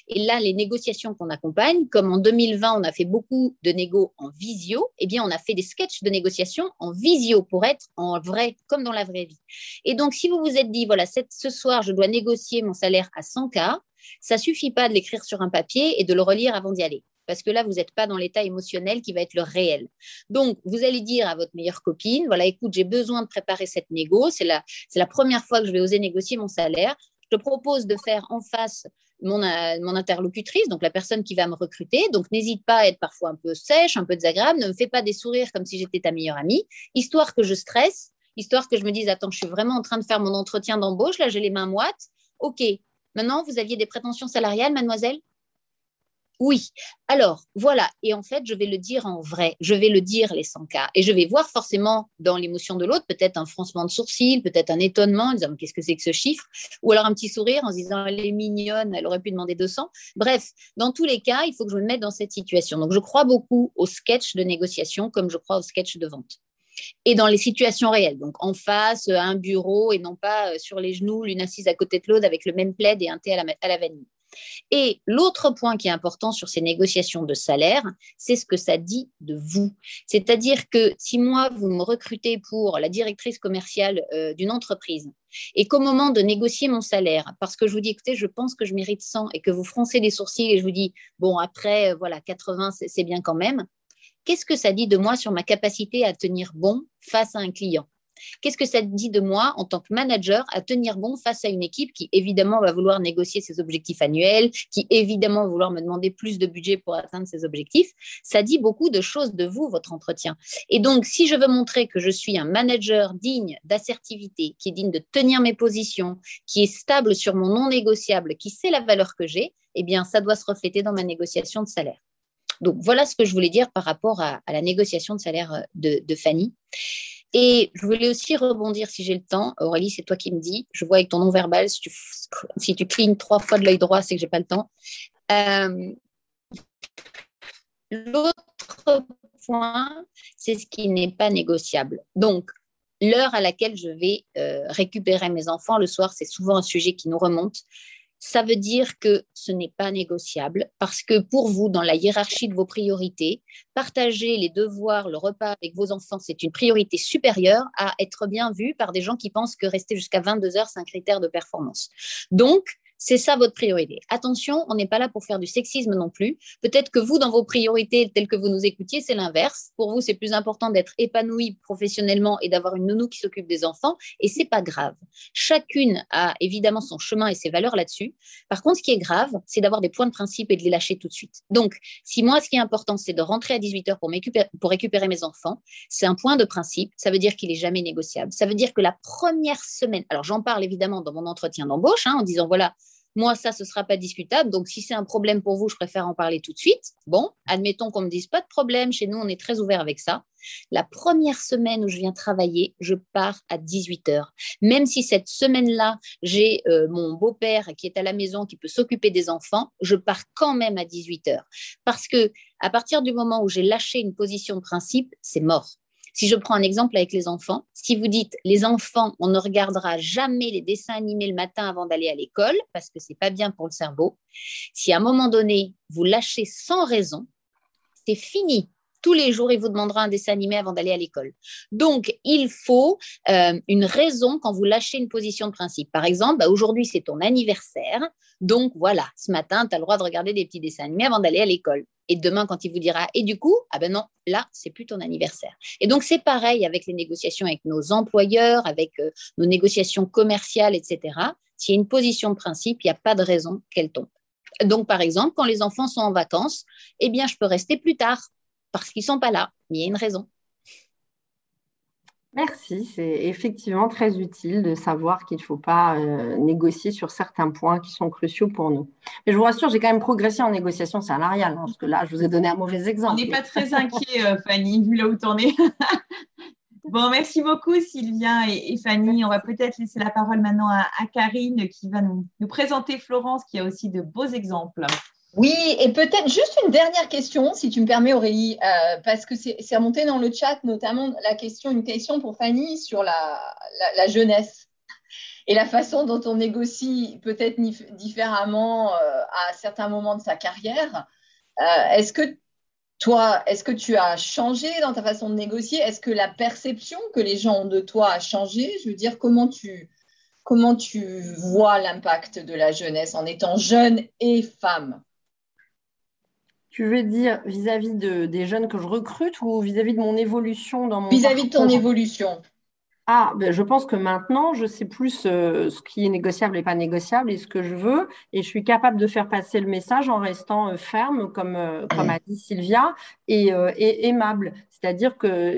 S5: Et là, les négociations qu'on accompagne, comme en 2020, on a fait beaucoup de négos en visio, eh bien, on a fait des sketchs de négociation en visio pour être en vrai, comme dans la vraie vie. Et donc, si vous vous êtes dit, voilà, ce soir, je dois négocier mon salaire à 100K, ça suffit pas de l'écrire sur un papier et de le relire avant d'y aller parce que là, vous n'êtes pas dans l'état émotionnel qui va être le réel. Donc, vous allez dire à votre meilleure copine, voilà, écoute, j'ai besoin de préparer cette négo, c'est la, la première fois que je vais oser négocier mon salaire. Je te propose de faire en face mon, euh, mon, interlocutrice, donc la personne qui va me recruter. Donc, n'hésite pas à être parfois un peu sèche, un peu désagréable. Ne me fais pas des sourires comme si j'étais ta meilleure amie, histoire que je stresse, histoire que je me dise Attends, je suis vraiment en train de faire mon entretien d'embauche. Là, j'ai les mains moites. OK. Maintenant, vous aviez des prétentions salariales, mademoiselle? Oui. Alors, voilà. Et en fait, je vais le dire en vrai. Je vais le dire les 100 cas. Et je vais voir forcément dans l'émotion de l'autre, peut-être un froncement de sourcil, peut-être un étonnement en disant qu'est-ce que c'est que ce chiffre? Ou alors un petit sourire en se disant elle est mignonne, elle aurait pu demander 200. Bref, dans tous les cas, il faut que je me mette dans cette situation. Donc, je crois beaucoup au sketch de négociation comme je crois au sketch de vente et dans les situations réelles, donc en face, à un bureau et non pas euh, sur les genoux, l'une assise à côté de l'autre avec le même plaid et un thé à la, à la vanille. Et l'autre point qui est important sur ces négociations de salaire, c'est ce que ça dit de vous. C'est-à-dire que si moi, vous me recrutez pour la directrice commerciale euh, d'une entreprise et qu'au moment de négocier mon salaire, parce que je vous dis, écoutez, je pense que je mérite 100 et que vous froncez les sourcils et je vous dis, bon, après, euh, voilà, 80, c'est bien quand même, qu'est-ce que ça dit de moi sur ma capacité à tenir bon face à un client? Qu'est-ce que ça dit de moi en tant que manager à tenir bon face à une équipe qui évidemment va vouloir négocier ses objectifs annuels, qui évidemment va vouloir me demander plus de budget pour atteindre ses objectifs? Ça dit beaucoup de choses de vous, votre entretien. Et donc, si je veux montrer que je suis un manager digne d'assertivité, qui est digne de tenir mes positions, qui est stable sur mon non négociable, qui sait la valeur que j'ai, eh bien, ça doit se refléter dans ma négociation de salaire. Donc, voilà ce que je voulais dire par rapport à, la négociation de salaire euh, de, de Fanny. Et je voulais aussi rebondir, si j'ai le temps. Aurélie, c'est toi qui me dis. Je vois avec ton non-verbal, si tu, si tu clignes trois fois de l'œil droit, c'est que j'ai pas le temps. Euh, l'autre point, c'est ce qui n'est pas négociable. Donc, l'heure à laquelle je vais euh, récupérer mes enfants le soir, c'est souvent un sujet qui nous remonte ça veut dire que ce n'est pas négociable parce que pour vous, dans la hiérarchie de vos priorités, partager les devoirs, le repas avec vos enfants, c'est une priorité supérieure à être bien vu par des gens qui pensent que rester jusqu'à 22 heures, c'est un critère de performance. Donc, C'est ça votre priorité. Attention, on n'est pas là pour faire du sexisme non plus. Peut-être que vous, dans vos priorités, telles que vous nous écoutiez, c'est l'inverse. Pour vous, c'est plus important d'être épanoui professionnellement et d'avoir une nounou qui s'occupe des enfants. Et c'est pas grave. Chacune a évidemment son chemin et ses valeurs là-dessus. Par contre, ce qui est grave, c'est d'avoir des points de principe et de les lâcher tout de suite. Donc, si moi, ce qui est important, c'est de rentrer à 18 heures pour, pour récupérer mes enfants, c'est un point de principe. Ça veut dire qu'il est jamais négociable. Ça veut dire que la première semaine, alors j'en parle évidemment dans mon entretien d'embauche, hein, en disant voilà, moi, ça, ce ne sera pas discutable. Donc, si c'est un problème pour vous, je préfère en parler tout de suite. Bon, admettons qu'on me dise pas de problème. Chez nous, on est très ouvert avec ça. La première semaine où je viens travailler, je pars à 18 heures. Même si cette semaine-là, j'ai euh, mon beau-père qui est à la maison, qui peut s'occuper des enfants, je pars quand même à 18 heures. Parce que à partir du moment où j'ai lâché une position de principe, c'est mort. Si je prends un exemple avec les enfants, si vous dites les enfants, on ne regardera jamais les dessins animés le matin avant d'aller à l'école parce que c'est pas bien pour le cerveau. Si à un moment donné vous lâchez sans raison, c'est fini tous les jours, il vous demandera un dessin animé avant d'aller à l'école. Donc, il faut euh, une raison quand vous lâchez une position de principe. Par exemple, bah, aujourd'hui, c'est ton anniversaire. Donc, voilà, ce matin, tu as le droit de regarder des petits dessins animés avant d'aller à l'école. Et demain, quand il vous dira, et du coup, ah ben non, là, c'est plus ton anniversaire. Et donc, c'est pareil avec les négociations avec nos employeurs, avec euh, nos négociations commerciales, etc. S'il y a une position de principe, il n'y a pas de raison qu'elle tombe. Donc, par exemple, quand les enfants sont en vacances, eh bien, je peux rester plus tard parce qu'ils ne sont pas là. Mais il y a une raison.
S4: Merci, c'est effectivement très utile de savoir qu'il ne faut pas euh, négocier sur certains points qui sont cruciaux pour nous. Mais je vous rassure, j'ai quand même progressé en négociation salariale, hein, parce que là, je vous ai donné un mauvais exemple.
S2: On n'est pas très inquiet, euh, Fanny, vu là où tu en es. bon, merci beaucoup, Sylvia et, Fanny. On va peut-être laisser la parole maintenant à, Karine qui va nous présenter Florence, qui a aussi de beaux exemples.
S3: Oui, et peut-être juste une dernière question, si tu me permets, Aurélie, euh, parce que c'est remonté dans le chat, notamment la question, une question pour Fanny sur la, jeunesse et la façon dont on négocie peut-être différemment euh, à certains moments de sa carrière. Euh, est-ce que toi, est-ce que tu as changé dans ta façon de négocier? Est-ce que la perception que les gens ont de toi a changé? Je veux dire, comment tu, comment tu vois l'impact de la jeunesse en étant jeune et femme?
S4: Tu veux dire vis-à-vis de, des jeunes que je recrute ou vis-à-vis de mon évolution dans mon
S3: Vis-à-vis de ton évolution.
S4: Ah, ben je pense que maintenant, je sais plus euh, ce qui est négociable et pas négociable et ce que je veux. Et je suis capable de faire passer le message en restant euh, ferme, comme, euh, comme a dit Sylvia, et, et aimable. C'est-à-dire que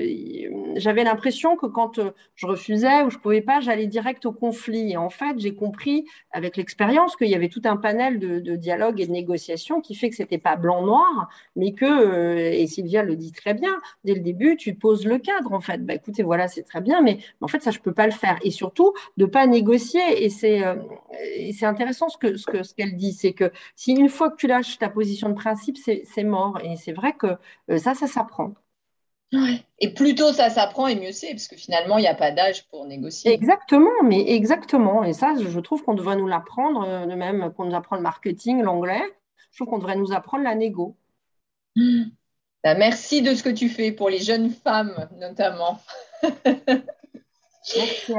S4: j'avais l'impression que quand je refusais ou je pouvais pas, j'allais direct au conflit. Et en fait, j'ai compris avec l'expérience qu'il y avait tout un panel de, de dialogue et de négociation qui fait que c'était pas blanc-noir, mais que, et Sylvia le dit très bien, dès le début, tu poses le cadre en fait. Bah, écoutez, voilà, c'est très bien, mais en fait, ça, je ne peux pas le faire. Et surtout, de ne pas négocier. Et c'est euh, intéressant ce qu'elle ce que, ce qu'elle dit. C'est que si une fois que tu lâches ta position de principe, c'est mort. Et c'est vrai que euh, ça, ça s'apprend.
S3: Et plus tôt ça s'apprend et mieux c'est, parce que finalement, il n'y a pas d'âge pour négocier.
S4: Exactement, mais exactement. Et ça, je trouve qu'on devrait nous l'apprendre, euh, de même qu'on nous apprend le marketing, l'anglais. Je trouve qu'on devrait nous apprendre la négo.
S3: Bah, merci de ce que tu fais pour les jeunes femmes, notamment.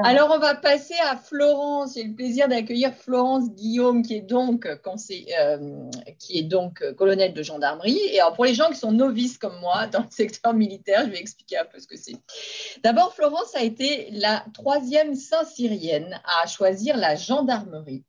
S3: Alors, on va passer à Florence. J'ai le plaisir d'accueillir Florence Guillaume, qui est donc, euh, est donc colonel de gendarmerie. Et alors, pour les gens qui sont novices comme moi dans le secteur militaire, je vais expliquer un peu ce que c'est. D'abord, Florence a été la troisième Saint-Syrienne à choisir la gendarmerie.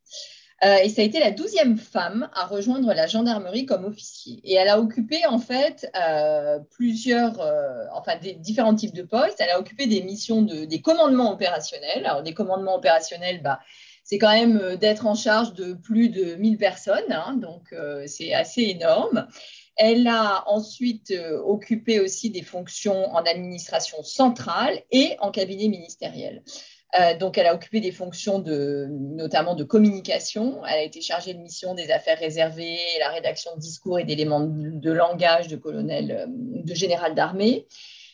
S3: Euh, et ça a été la douzième femme à rejoindre la gendarmerie comme officier. Et elle a occupé en fait euh, plusieurs, euh, enfin des différents types de postes. Elle a occupé des missions de, des commandements opérationnels. Alors des commandements opérationnels, bah, c'est quand même d'être en charge de plus de 1000 personnes, hein, donc c'est assez énorme. Elle a ensuite occupé aussi des fonctions en administration centrale et en cabinet ministériel. Euh, donc, elle a occupé des fonctions de, notamment de communication. Elle a été chargée de mission des affaires réservées, la rédaction de discours et d'éléments de, langage de colonel, euh, de général d'armée.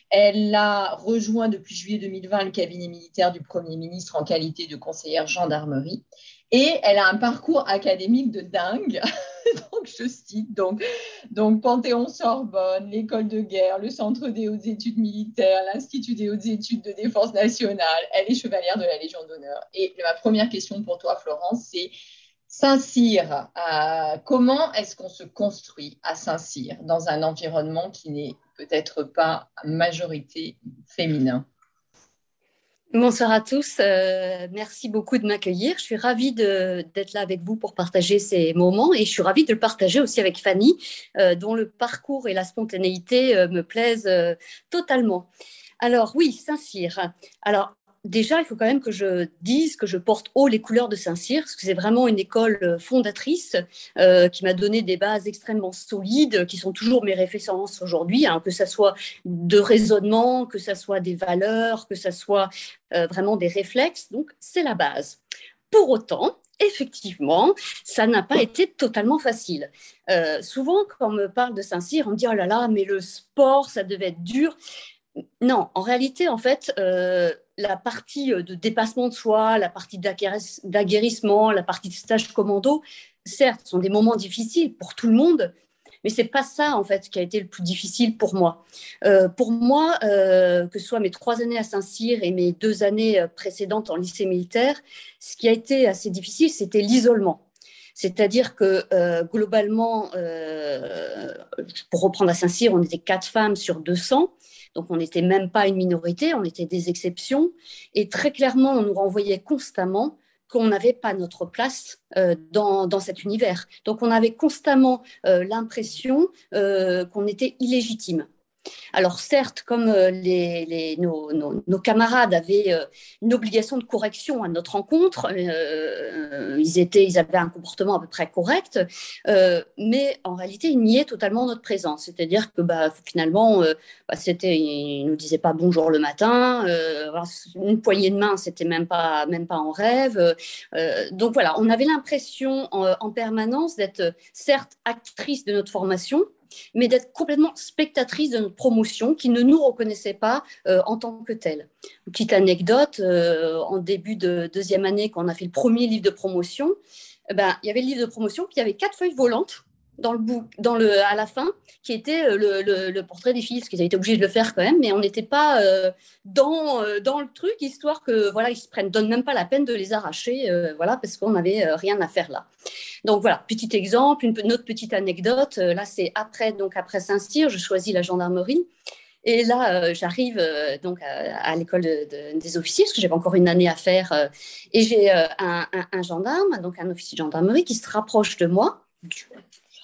S3: Elle a rejoint depuis juillet 2020 le cabinet militaire du Premier ministre en qualité de conseillère gendarmerie. Et elle a un parcours académique de dingue. donc, je cite donc, donc Panthéon-Sorbonne, l'école de guerre, le Centre des hautes études militaires, l'Institut des hautes études de défense nationale. Elle est chevalière de la Légion d'honneur. Et ma première question pour toi, Florence, c'est Saint-Cyr, euh, comment est-ce qu'on se construit à Saint-Cyr dans un environnement qui n'est peut-être pas majorité féminin?
S6: Bonsoir à tous, euh, merci beaucoup de m'accueillir. Je suis ravie d'être là avec vous pour partager ces moments et je suis ravie de le partager aussi avec Fanny, euh, dont le parcours et la spontanéité me plaisent totalement. Alors oui, Saint-Cyr. Alors déjà, il faut quand même que je dise que je porte haut les couleurs de Saint-Cyr, parce que c'est vraiment une école euh, fondatrice euh, qui m'a donné des bases extrêmement solides, qui sont toujours mes références aujourd'hui, hein, que ce soit de raisonnement, que ce soit des valeurs, que ce soit euh, vraiment des réflexes. Donc, c'est la base. Pour autant, effectivement, ça n'a pas été totalement facile. souvent, quand on me parle de Saint-Cyr, on me dit oh là là, mais le sport, ça devait être dur. Non, en réalité, en fait, la partie euh, de dépassement de soi, la partie d'aguerrissement, la partie de stage commando, certes, sont des moments difficiles pour tout le monde, mais c'est pas ça en fait qui a été le plus difficile pour moi. Euh, pour moi, euh, que ce soit mes trois années à Saint-Cyr et mes deux années précédentes en lycée militaire, ce qui a été assez difficile, c'était l'isolement. C'est-à-dire que globalement, pour reprendre à Saint-Cyr, on était quatre femmes sur 200. Donc on n'était même pas une minorité, on était des exceptions. Et très clairement, on nous renvoyait constamment qu'on n'avait pas notre place euh, dans, cet univers. Donc on avait constamment euh, l'impression euh, qu'on était illégitime. Alors certes, comme euh, nos, camarades avaient euh, une obligation de correction à notre rencontre, euh, ils, étaient, ils avaient un comportement à peu près correct, mais en réalité, ils niaient totalement notre présence. C'est-à-dire que bah, finalement, bah, c'était, ils nous disaient pas bonjour le matin, une poignée de main, c'était même pas, même pas en rêve. donc voilà, on avait l'impression en permanence d'être certes actrice de notre formation, mais d'être complètement spectatrice de notre promotion qui ne nous reconnaissait pas euh, en tant que telle. petite anecdote, euh, en début de deuxième année, quand on a fait le premier livre de promotion, eh ben, il y avait le livre de promotion, puis il y avait quatre feuilles volantes dans le bout, dans le, à la fin, qui était euh, le, le, portrait des filles, parce qu'ils avaient été obligés de le faire quand même, mais on n'était pas euh, dans, euh, dans le truc, histoire que voilà, ils se prennent, donnent même pas la peine de les arracher, voilà, parce qu'on n'avait rien à faire là. Donc voilà, petit exemple, une, autre petite anecdote. là, c'est après, donc après Saint-Cyr, je choisis la gendarmerie. Et là, j'arrive donc à, l'école des officiers, parce que j'avais encore une année à faire. et j'ai un, un, un, gendarme, donc un officier de gendarmerie, qui se rapproche de moi.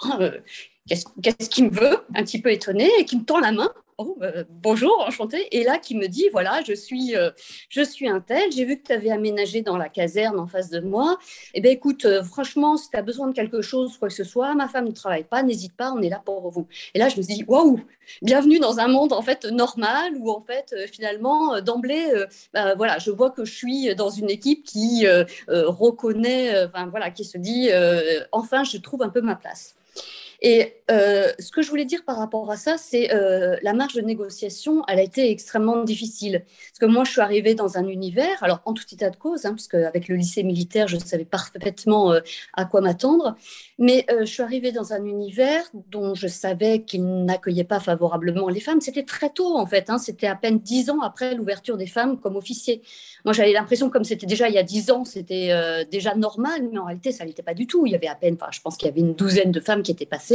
S6: Euh, qu'est-ce qu'il me veut Un petit peu étonné et qui me tend la main. Oh, euh, bonjour, enchanté. Et là, qui me dit voilà, je suis, euh, je suis un tel. J'ai vu que tu avais aménagé dans la caserne en face de moi. Eh bien, écoute, franchement, si tu as besoin de quelque chose, quoi que ce soit, ma femme ne travaille pas, n'hésite pas, on est là pour vous. Et là, je me dit waouh, bienvenue dans un monde en fait normal où en fait finalement d'emblée, bah, voilà, je vois que je suis dans une équipe qui reconnaît, voilà, qui se dit enfin, je trouve un peu ma place. Et euh, ce que je voulais dire par rapport à ça, c'est euh, la marge de négociation, elle a été extrêmement difficile. Parce que moi, je suis arrivée dans un univers, alors en tout état de cause, hein, puisque avec le lycée militaire, je savais parfaitement euh, à quoi m'attendre, mais je suis arrivée dans un univers dont je savais qu'il n'accueillait pas favorablement les femmes. C'était très tôt, en fait. Hein, c'était à peine dix ans après l'ouverture des femmes comme officiers. Moi, j'avais l'impression, comme c'était déjà il y a dix ans, c'était déjà normal, mais en réalité, ça n'était pas du tout. Il y avait à peine, enfin, je pense qu'il y avait une douzaine de femmes qui étaient passées.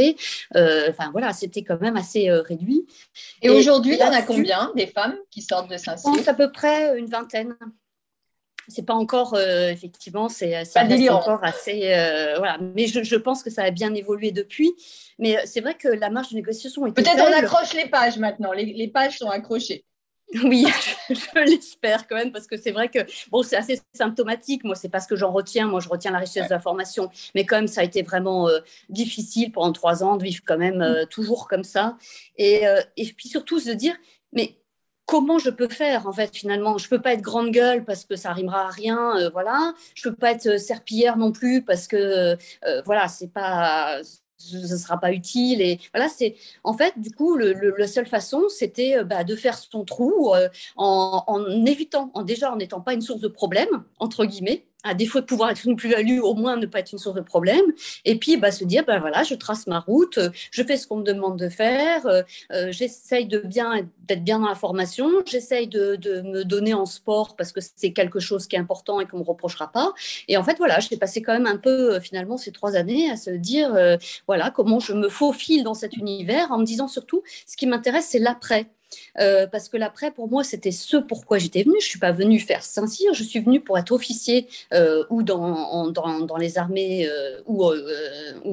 S6: Euh, enfin voilà, c'était quand même assez euh, réduit.
S3: Et, aujourd'hui, il y en a combien des femmes qui sortent de Saint-Cyr?
S6: À peu près une vingtaine. C'est pas encore euh, effectivement c'est encore assez voilà. Mais je, pense que ça a bien évolué depuis. Mais c'est vrai que la marge de négociation est
S3: peut-être on accroche les pages maintenant. Les pages sont accrochées
S6: oui, je l'espère quand même, parce que c'est vrai que bon, c'est assez symptomatique. Moi, c'est pas ce que j'en retiens. Moi, je retiens la richesse de la formation. Mais quand même, ça a été vraiment euh, difficile pendant trois ans de vivre quand même euh, mm. toujours comme ça. Et, euh, et puis surtout se dire, mais comment je peux faire en fait finalement? Je peux pas être grande gueule parce que ça rimera à rien, voilà. Je peux pas être serpillière non plus parce que voilà, c'est pas ce ne sera pas utile. Et voilà, c'est en fait, du coup, le, la seule façon, c'était euh, bah, de faire son trou euh, en, évitant, en, déjà en n'étant pas une source de problème, entre guillemets, à défaut de pouvoir être une plus-value, au moins ne pas être une source de problème. Et puis, bah, se dire, ben voilà, je trace ma route, je fais ce qu'on me demande de faire, euh, euh, j'essaye de bien d'être bien dans la formation, j'essaye de, de, me donner en sport parce que c'est quelque chose qui est important et qu'on me reprochera pas. Et en fait, voilà, j'ai passé quand même un peu finalement ces trois années à se dire, voilà, comment je me faufile dans cet univers en me disant surtout, ce qui m'intéresse, c'est l'après. Euh, parce que l'après, pour moi, c'était ce pourquoi j'étais venue. Je ne suis pas venue faire Saint-Cyr, je suis venue pour être officier euh, ou dans, les armées euh, ou,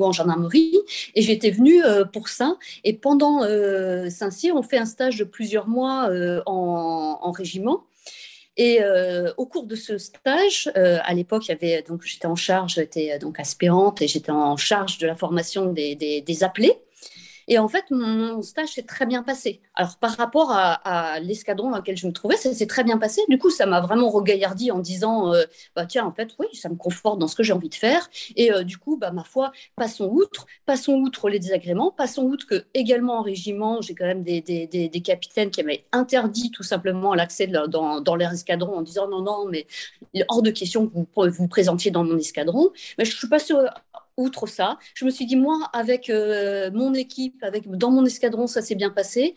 S6: en gendarmerie. Et j'étais venue pour ça. Et pendant Saint-Cyr, on fait un stage de plusieurs mois en, en, régiment. Et au cours de ce stage, à l'époque, j'étais en charge, j'étais donc aspirante et j'étais en charge de la formation des appelés. Et en fait, mon stage s'est très bien passé. Alors, par rapport à, l'escadron dans lequel je me trouvais, ça s'est très bien passé. Du coup, ça m'a vraiment regaillardi en disant euh, bah, tiens, en fait, oui, ça me conforte dans ce que j'ai envie de faire. Et euh, du coup, bah, ma foi, passons outre. Passons outre les désagréments. Passons outre que, également en régiment, j'ai quand même des, capitaines qui m'avaient interdit tout simplement l'accès dans, dans leur escadron en disant non, non, mais hors de question que vous vous présentiez dans mon escadron. Mais je suis passée outre ça, je me suis dit, moi, avec euh, mon équipe, avec, dans mon escadron, ça s'est bien passé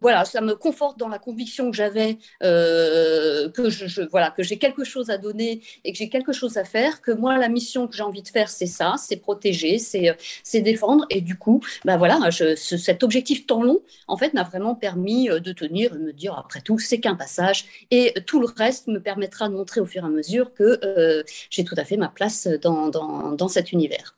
S6: voilà, ça me conforte dans la conviction que j'avais euh, que je, voilà que j'ai quelque chose à donner et que j'ai quelque chose à faire. Que moi, la mission que j'ai envie de faire, c'est ça, c'est protéger, c'est c'est défendre. Et du coup, ben voilà, cet objectif tant long, en fait, m'a vraiment permis euh, de tenir, de me dire après tout, c'est qu'un passage, et tout le reste me permettra de montrer au fur et à mesure que euh, j'ai tout à fait ma place dans, dans, dans cet univers.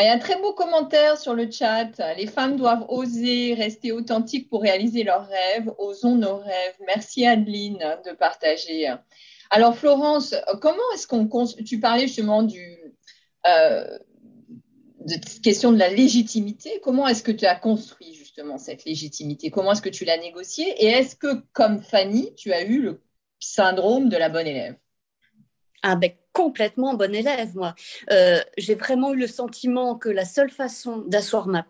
S3: Il y a un très beau commentaire sur le chat. Les femmes doivent oser rester authentiques pour réaliser leurs rêves. Osons nos rêves. Merci Adeline de partager. Alors Florence, comment est-ce qu'on tu parlais justement euh, de question de la légitimité. Comment est-ce que tu as construit justement cette légitimité? Comment est-ce que tu l'as négociée? Et est-ce que comme Fanny, tu as eu le syndrome de la bonne élève?
S6: Ah ben, complètement bon élève, moi. Euh, j'ai vraiment eu le sentiment que la seule façon d'asseoir ma,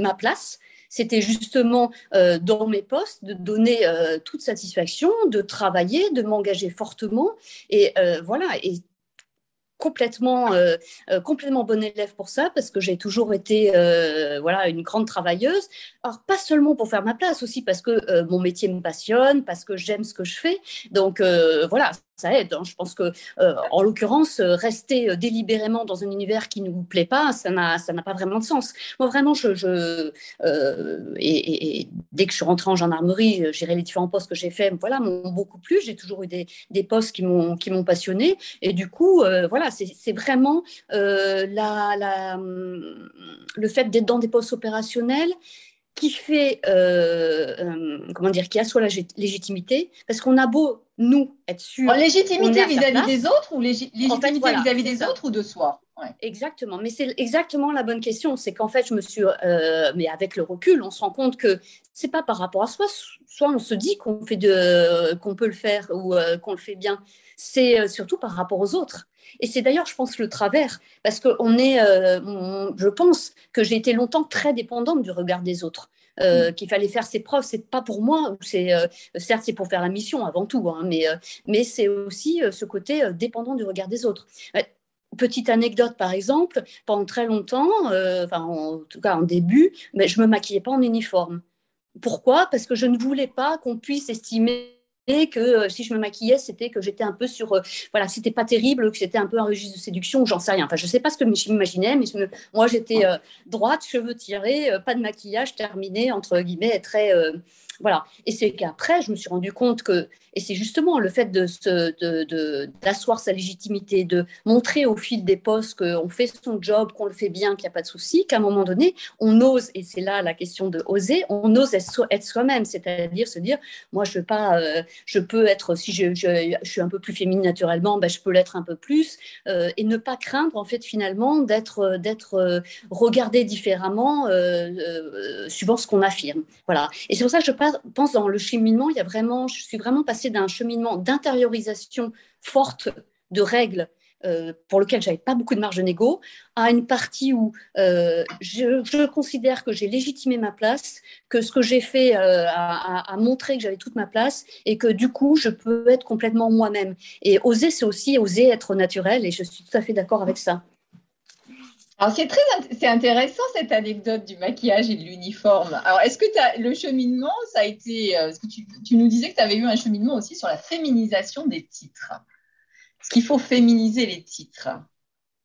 S6: ma place, c'était justement euh, dans mes postes de donner euh, toute satisfaction, de travailler, de m'engager fortement. Et voilà, et complètement, complètement bon élève pour ça, parce que j'ai toujours été voilà, une grande travailleuse. Alors, pas seulement pour faire ma place, aussi parce que mon métier me passionne, parce que j'aime ce que je fais. Donc, voilà, ça aide. Hein. Je pense que, euh, en l'occurrence, euh, rester euh, délibérément dans un univers qui ne vous plaît pas, ça n'a, pas vraiment de sens. Moi, vraiment, dès que je suis rentrée en gendarmerie, j'irai les différents postes que j'ai faits, voilà, m'ont beaucoup plu. J'ai toujours eu des, postes qui m'ont, qui m'ont passionné. Et du coup, voilà, c'est, vraiment le fait d'être dans des postes opérationnels qui fait, comment dire, qui la légitimité, parce qu'on a beau nous, être sûr.
S3: En légitimité vis-à-vis des autres ou légitimité vis-à-vis des autres ou de soi?
S6: Exactement, mais c'est exactement la bonne question. C'est qu'en fait, je me suis, euh, mais avec le recul, on se rend compte que c'est pas par rapport à soi. Soit on se dit qu'on fait de, qu'on peut le faire ou euh, qu'on le fait bien. C'est euh, surtout par rapport aux autres. Et c'est d'ailleurs, je pense, le travers, parce que on est, je pense que j'ai été longtemps très dépendante du regard des autres. Euh, qu'il fallait faire ses preuves. C'est pas pour moi. C'est euh, certes c'est pour faire la mission avant tout, hein, mais euh, mais c'est aussi ce côté dépendant du regard des autres. Petite anecdote, par exemple, pendant très longtemps, enfin en tout cas en début, mais je me maquillais pas en uniforme. Pourquoi? Parce que je ne voulais pas qu'on puisse estimer que euh, si je me maquillais, c'était que j'étais un peu sur, euh, voilà, c'était pas terrible, que c'était un peu un registre de séduction, j'en sais rien. Enfin, je sais pas ce que je m'imaginais, mais moi j'étais euh, droite, cheveux tirés, pas de maquillage, terminé entre guillemets, très voilà. Et c'est qu'après, je me suis rendu compte que, et c'est justement le fait de d'asseoir sa légitimité, de montrer au fil des postes qu'on fait son job, qu'on le fait bien, qu'il n'y a pas de souci, qu'à un moment donné, on ose, et c'est là la question de oser, on ose être, soi-même, c'est-à-dire se dire, moi, je, pas, euh, je peux être, si je, je, suis un peu plus féminine naturellement, ben, je peux l'être un peu plus, euh, et ne pas craindre, en fait, finalement, d'être d'être euh, regardé différemment suivant ce qu'on affirme. Voilà. Et c'est pour ça que je parle pense dans le cheminement, il y a vraiment, je suis vraiment passée d'un cheminement d'intériorisation forte de règles euh, pour lequel j'avais pas beaucoup de marge de à une partie où euh, je, considère que j'ai légitimé ma place, que ce que j'ai fait euh, a, montré que j'avais toute ma place et que du coup, je peux être complètement moi-même. Et oser, c'est aussi oser être naturel et je suis tout à fait d'accord avec ça.
S3: Alors, c'est très c'est intéressant cette anecdote du maquillage et de l'uniforme. Alors, est-ce que as, le cheminement, ça a été. Parce que tu, nous disais que tu avais eu un cheminement aussi sur la féminisation des titres qu'il faut féminiser les titres?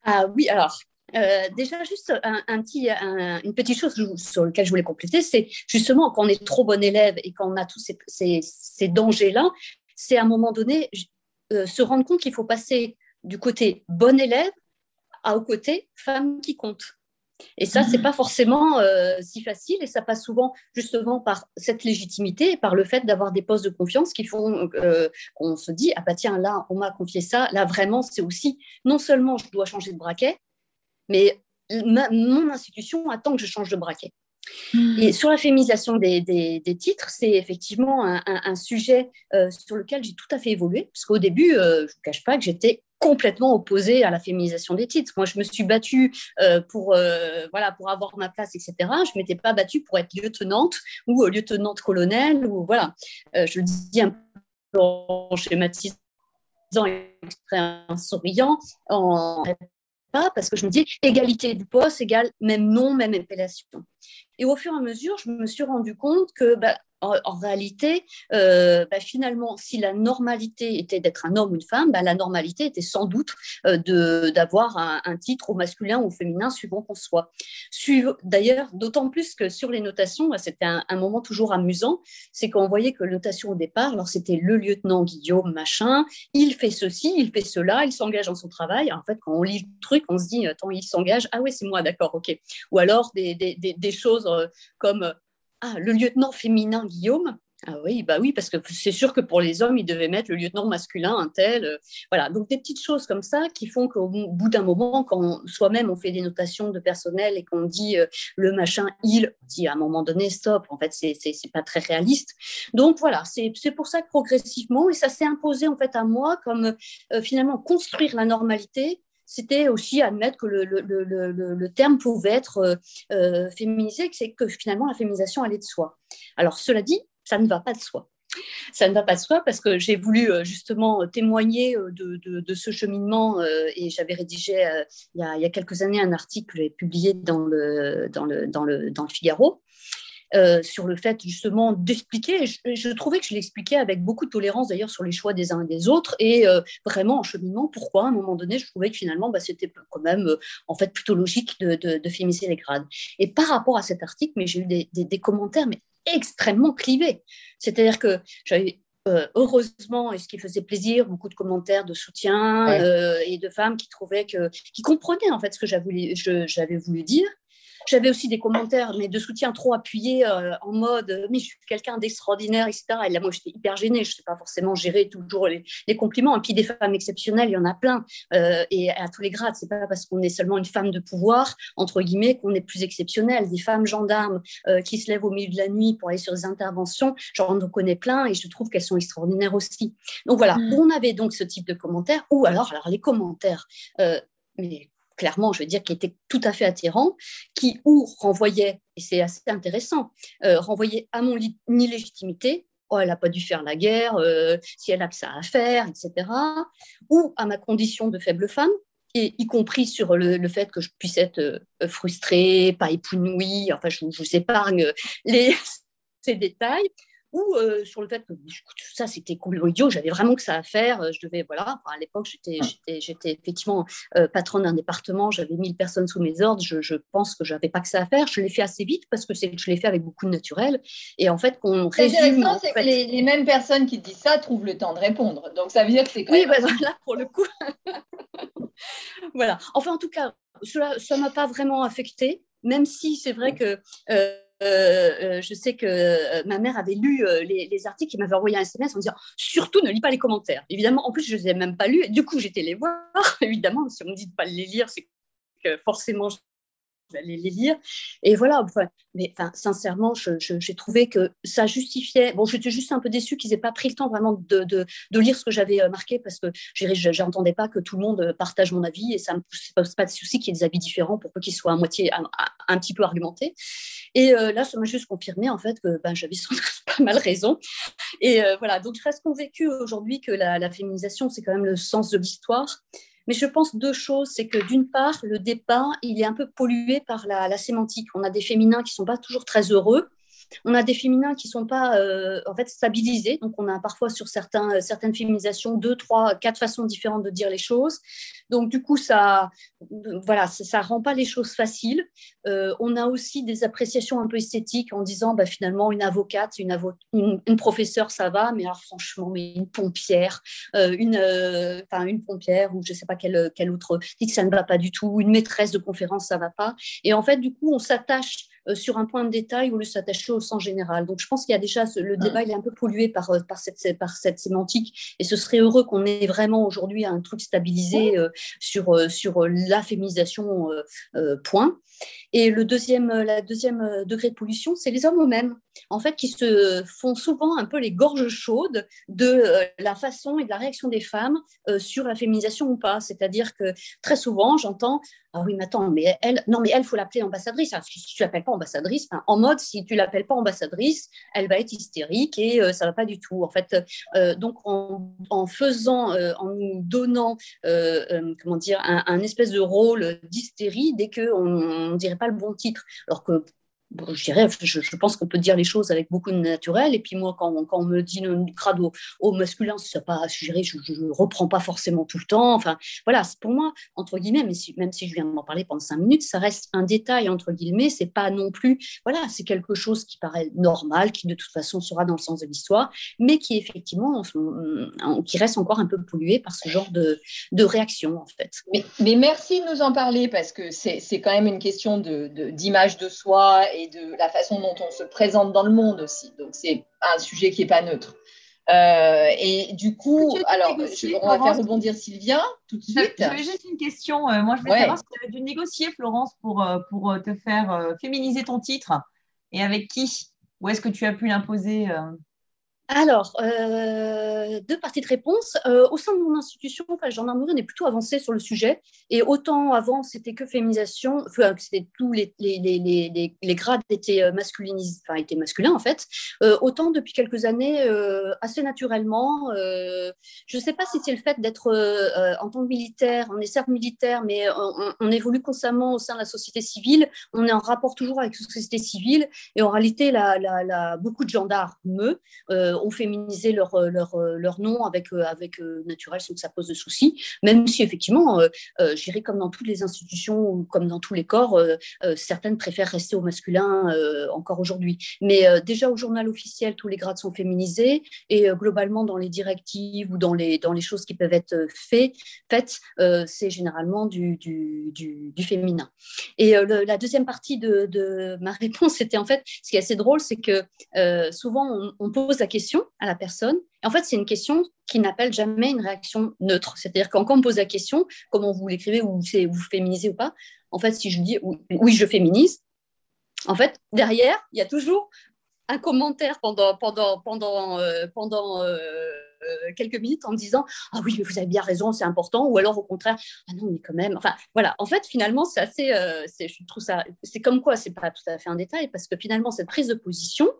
S6: Ah oui, alors euh, déjà, juste un, petit, une petite chose sur laquelle je voulais compléter, c'est justement quand on est trop bon élève et quand on a tous ces, dangers-là, c'est à un moment donné euh, se rendre compte qu'il faut passer du côté bon élève à au côté femme qui compte. Et ça, c'est pas forcément euh, si facile et ça passe souvent justement par cette légitimité et par le fait d'avoir des postes de confiance qui font euh, qu'on se dit ah bah tiens là on m'a confié ça, là vraiment c'est aussi non seulement je dois changer de braquet, mais mon institution attend que je change de braquet. Hmm. Et sur la féminisation des, titres, c'est effectivement un, sujet euh, sur lequel j'ai tout à fait évolué, parce qu'au début, je ne vous cache pas que j'étais complètement opposée à la féminisation des titres. Moi, je me suis battue euh, pour, euh, voilà, pour avoir ma place, etc. Je ne m'étais pas battue pour être lieutenante ou lieutenante-colonel. Ou, voilà. Euh, je le dis un peu en schématisant, en souriant, en pas parce que je me dis égalité du poste égale même nom, même appellation. Et au fur et à mesure, je me suis rendu compte que bah, en, réalité, euh, bah, finalement, si la normalité était d'être un homme ou une femme, bah, la normalité était sans doute euh, d'avoir un, titre au masculin ou au féminin, suivant qu'on soit. D'ailleurs, d'autant plus que sur les notations, c'était un, moment toujours amusant, c'est qu'on voyait que notation au départ, alors c'était le lieutenant Guillaume, machin, il fait ceci, il fait cela, il s'engage dans son travail. En fait, quand on lit le truc, on se dit, attends, il s'engage, ah oui, c'est moi, d'accord, ok. Ou alors des, des, des choses euh, comme ah, le lieutenant féminin Guillaume. Ah oui, bah oui, parce que c'est sûr que pour les hommes, ils devaient mettre le lieutenant masculin, un tel. Euh, voilà, donc des petites choses comme ça qui font qu'au bout d'un moment, quand soi-même on fait des notations de personnel et qu'on dit euh, le machin, il, dit à un moment donné, stop, en fait, c'est pas très réaliste. Donc voilà, c'est pour ça que progressivement, et ça s'est imposé en fait à moi comme euh, finalement construire la normalité c'était aussi admettre que le, le, le, le, terme pouvait être euh, euh féminisé, c'est que finalement la féminisation allait de soi. Alors cela dit, ça ne va pas de soi. Ça ne va pas de soi parce que j'ai voulu euh, justement témoigner de, de, de ce cheminement et j'avais rédigé il y, a, il, y a, quelques années un article que publié dans le, dans, le, dans, le, dans le Figaro euh, sur le fait justement d'expliquer. Je, trouvais que je l'expliquais avec beaucoup de tolérance d'ailleurs sur les choix des uns et des autres et euh, vraiment en cheminement. Pourquoi à un moment donné, je trouvais que finalement, bah, c'était quand même euh, en fait plutôt logique de, de, les grades. Et par rapport à cet article, mais j'ai eu des, des, commentaires mais extrêmement clivés. C'est-à-dire que j'avais heureusement, et ce qui faisait plaisir, beaucoup de commentaires de soutien et de femmes qui trouvaient que, qui comprenaient en fait ce que j'avais voulu dire, j'avais aussi des commentaires, mais de soutien trop appuyés euh, en mode mais je suis quelqu'un d'extraordinaire, etc. Et là, moi, j'étais hyper gênée. Je ne sais pas forcément gérer toujours les, compliments. Et puis, des femmes exceptionnelles, il y en a plein. Euh, et à tous les grades, c'est pas parce qu'on est seulement une femme de pouvoir, entre guillemets, qu'on est plus exceptionnel. Des femmes gendarmes euh, qui se lèvent au milieu de la nuit pour aller sur des interventions, j'en connais plein et je trouve qu'elles sont extraordinaires aussi. Donc voilà, mmh. on avait donc ce type de commentaires. Ou alors, alors les commentaires. mais clairement, je veux dire, qui était tout à fait attirant, qui ou renvoyait, et c'est assez intéressant, euh, renvoyait à mon illégitimité, oh, elle n'a pas dû faire la guerre, euh, si elle a que ça à faire, etc., ou à ma condition de faible femme, et y compris sur le, fait que je puisse être euh, frustrée, pas épanouie, enfin, je, je vous épargne les, ces détails, ou euh, sur le fait que ça c'était complètement idiot, j'avais vraiment que ça à faire, euh, je devais, voilà, à l'époque j'étais, j'étais, effectivement euh, patronne d'un département, j'avais 1000 personnes sous mes ordres, je, pense que j'avais pas que ça à faire, je l'ai fait assez vite parce que c'est, je l'ai fait avec beaucoup de naturel, et en fait qu'on résume...
S3: c'est que les, mêmes personnes qui disent ça trouvent le temps de répondre, donc ça veut dire que c'est
S6: quand oui, même... Oui, voilà, pour le coup. voilà, enfin en tout cas, cela, ça m'a pas vraiment affecté, même si c'est vrai que euh, euh, je sais que euh, ma mère avait lu les, articles, il m'avait envoyé un SMS en disant surtout ne lis pas les commentaires. Évidemment, en plus, je ne les ai même pas lus. du coup, j'étais les voir. Évidemment, si on me dit de ne pas les lire, c'est que forcément, aller les lire. Et voilà, mais sincèrement, j'ai trouvé que ça justifiait. Bon, j'étais juste un peu déçue qu'ils aient pas pris le temps vraiment de, lire ce que j'avais euh, marqué parce que j'entendais pas que tout le monde partage mon avis et ça me pose pas de souci qu'il y ait des avis différents pour qu'ils soient à moitié, un, petit peu argumentés. Et là, ça m'a juste confirmé en fait que ben, j'avais pas mal raison. Et voilà, donc je reste convaincue aujourd'hui que la, la féminisation, c'est quand même le sens de l'histoire. Mais je pense deux choses. C'est que d'une part, le débat, il est un peu pollué par la, la sémantique. On a des féminins qui ne sont pas toujours très heureux on a des féminins qui ne sont pas euh, en fait stabilisés. Donc, on a parfois sur certains, euh, certaines féminisations deux, trois, quatre façons différentes de dire les choses. Donc, du coup, ça voilà, ça, rend pas les choses faciles. Euh, on a aussi des appréciations un peu esthétiques en disant bah, finalement, une avocate, une, une, professeure, ça va, mais alors franchement, mais une pompière, une, une pompière ou je ne sais pas quelle, quelle autre ça ne va pas du tout, une maîtresse de conférence, ça ne va pas. Et en fait, du coup, on s'attache sur un point de détail au lieu de s'attacher au sens général. Donc je pense qu'il y a déjà le débat, il est un peu pollué par, euh, par, cette, par cette sémantique et ce serait heureux qu'on ait vraiment aujourd'hui un truc stabilisé euh, sur, sur la féminisation, point. Et le deuxième, la deuxième degré de pollution, c'est les hommes eux-mêmes, en fait, qui se font souvent un peu les gorges chaudes de la façon et de la réaction des femmes sur la féminisation ou pas. C'est-à-dire que très souvent, j'entends ah oui, mais attends, mais elle, non, mais elle, faut l'appeler ambassadrice. si tu l'appelles pas ambassadrice, en mode, si tu l'appelles pas ambassadrice, elle va être hystérique et ça euh, ça va pas du tout. En fait, euh, donc en, faisant, euh, en nous donnant, comment dire, un, espèce de rôle d'hystérie dès qu'on ne dirait pas le bon titre, alors que je pense qu'on peut dire les choses avec beaucoup de naturel. Et puis moi, quand, on me dit une crade au, masculin, c'est pas, je je, ne reprends pas forcément tout le temps. Enfin, voilà, pour moi, entre guillemets, même si je viens de m'en parler pendant cinq minutes, ça reste un détail, entre guillemets. C'est pas non plus, voilà, c'est quelque chose qui paraît normal, qui de toute façon sera dans le sens de l'histoire, mais qui effectivement, qui reste encore un peu pollué par ce genre de, réaction, en fait.
S3: Mais, merci de nous en parler parce que c'est quand même une question d'image de, soi de la façon dont on se présente dans le monde aussi. Donc, c'est un sujet qui n'est pas neutre. Euh, et du coup, alors, on va faire rebondir Sylvia tout de suite.
S2: J'avais juste une question. Euh, moi, je voulais savoir si tu avais dû négocier, Florence, pour, euh, pour te faire féminiser ton titre et avec qui? Ou est-ce que tu as pu l'imposer
S6: alors, euh, deux parties de réponse. Euh, au sein de mon institution, enfin, gendarmerie, on est plutôt avancé sur le sujet. Et autant avant, c'était que féminisation, enfin, c'était tous les, les, les, les, grades étaient euh, masculinisés, enfin, étaient masculins en fait. autant depuis quelques années, assez naturellement, je ne sais pas si c'est le fait d'être en tant que militaire, on est certes militaire, mais on, évolue constamment au sein de la société civile. On est en rapport toujours avec la société civile. Et en réalité, la beaucoup de gendarmes, ont féminisé leur, euh, leur, euh, leur nom avec, euh, avec naturel sans que ça pose de soucis, même si effectivement, je dirais comme dans toutes les institutions ou comme dans tous les corps, certaines préfèrent rester au masculin encore aujourd'hui. Mais déjà au journal officiel, tous les grades sont féminisés et globalement dans les directives ou dans les, dans les choses qui peuvent être fait, faites, c'est généralement du, du, du, féminin. Et la deuxième partie de, de ma réponse, c'était en fait, ce qui est assez drôle, c'est que souvent on pose la question à la personne. Et en fait, c'est une question qui n'appelle jamais une réaction neutre. C'est-à-dire quand, on me pose la question, comment vous l'écrivez, ou vous féminisez ou pas, en fait, si je dis oui, je féminise, en fait, derrière, il y a toujours un commentaire pendant, pendant, pendant, euh, pendant euh, quelques minutes en me disant Ah oui, mais vous avez bien raison, c'est important. Ou alors au contraire, Ah non, mais quand même. Enfin, voilà. En fait, finalement, c'est assez. Euh, je trouve ça. C'est comme quoi, c'est pas tout à fait un détail, parce que finalement, cette prise de position,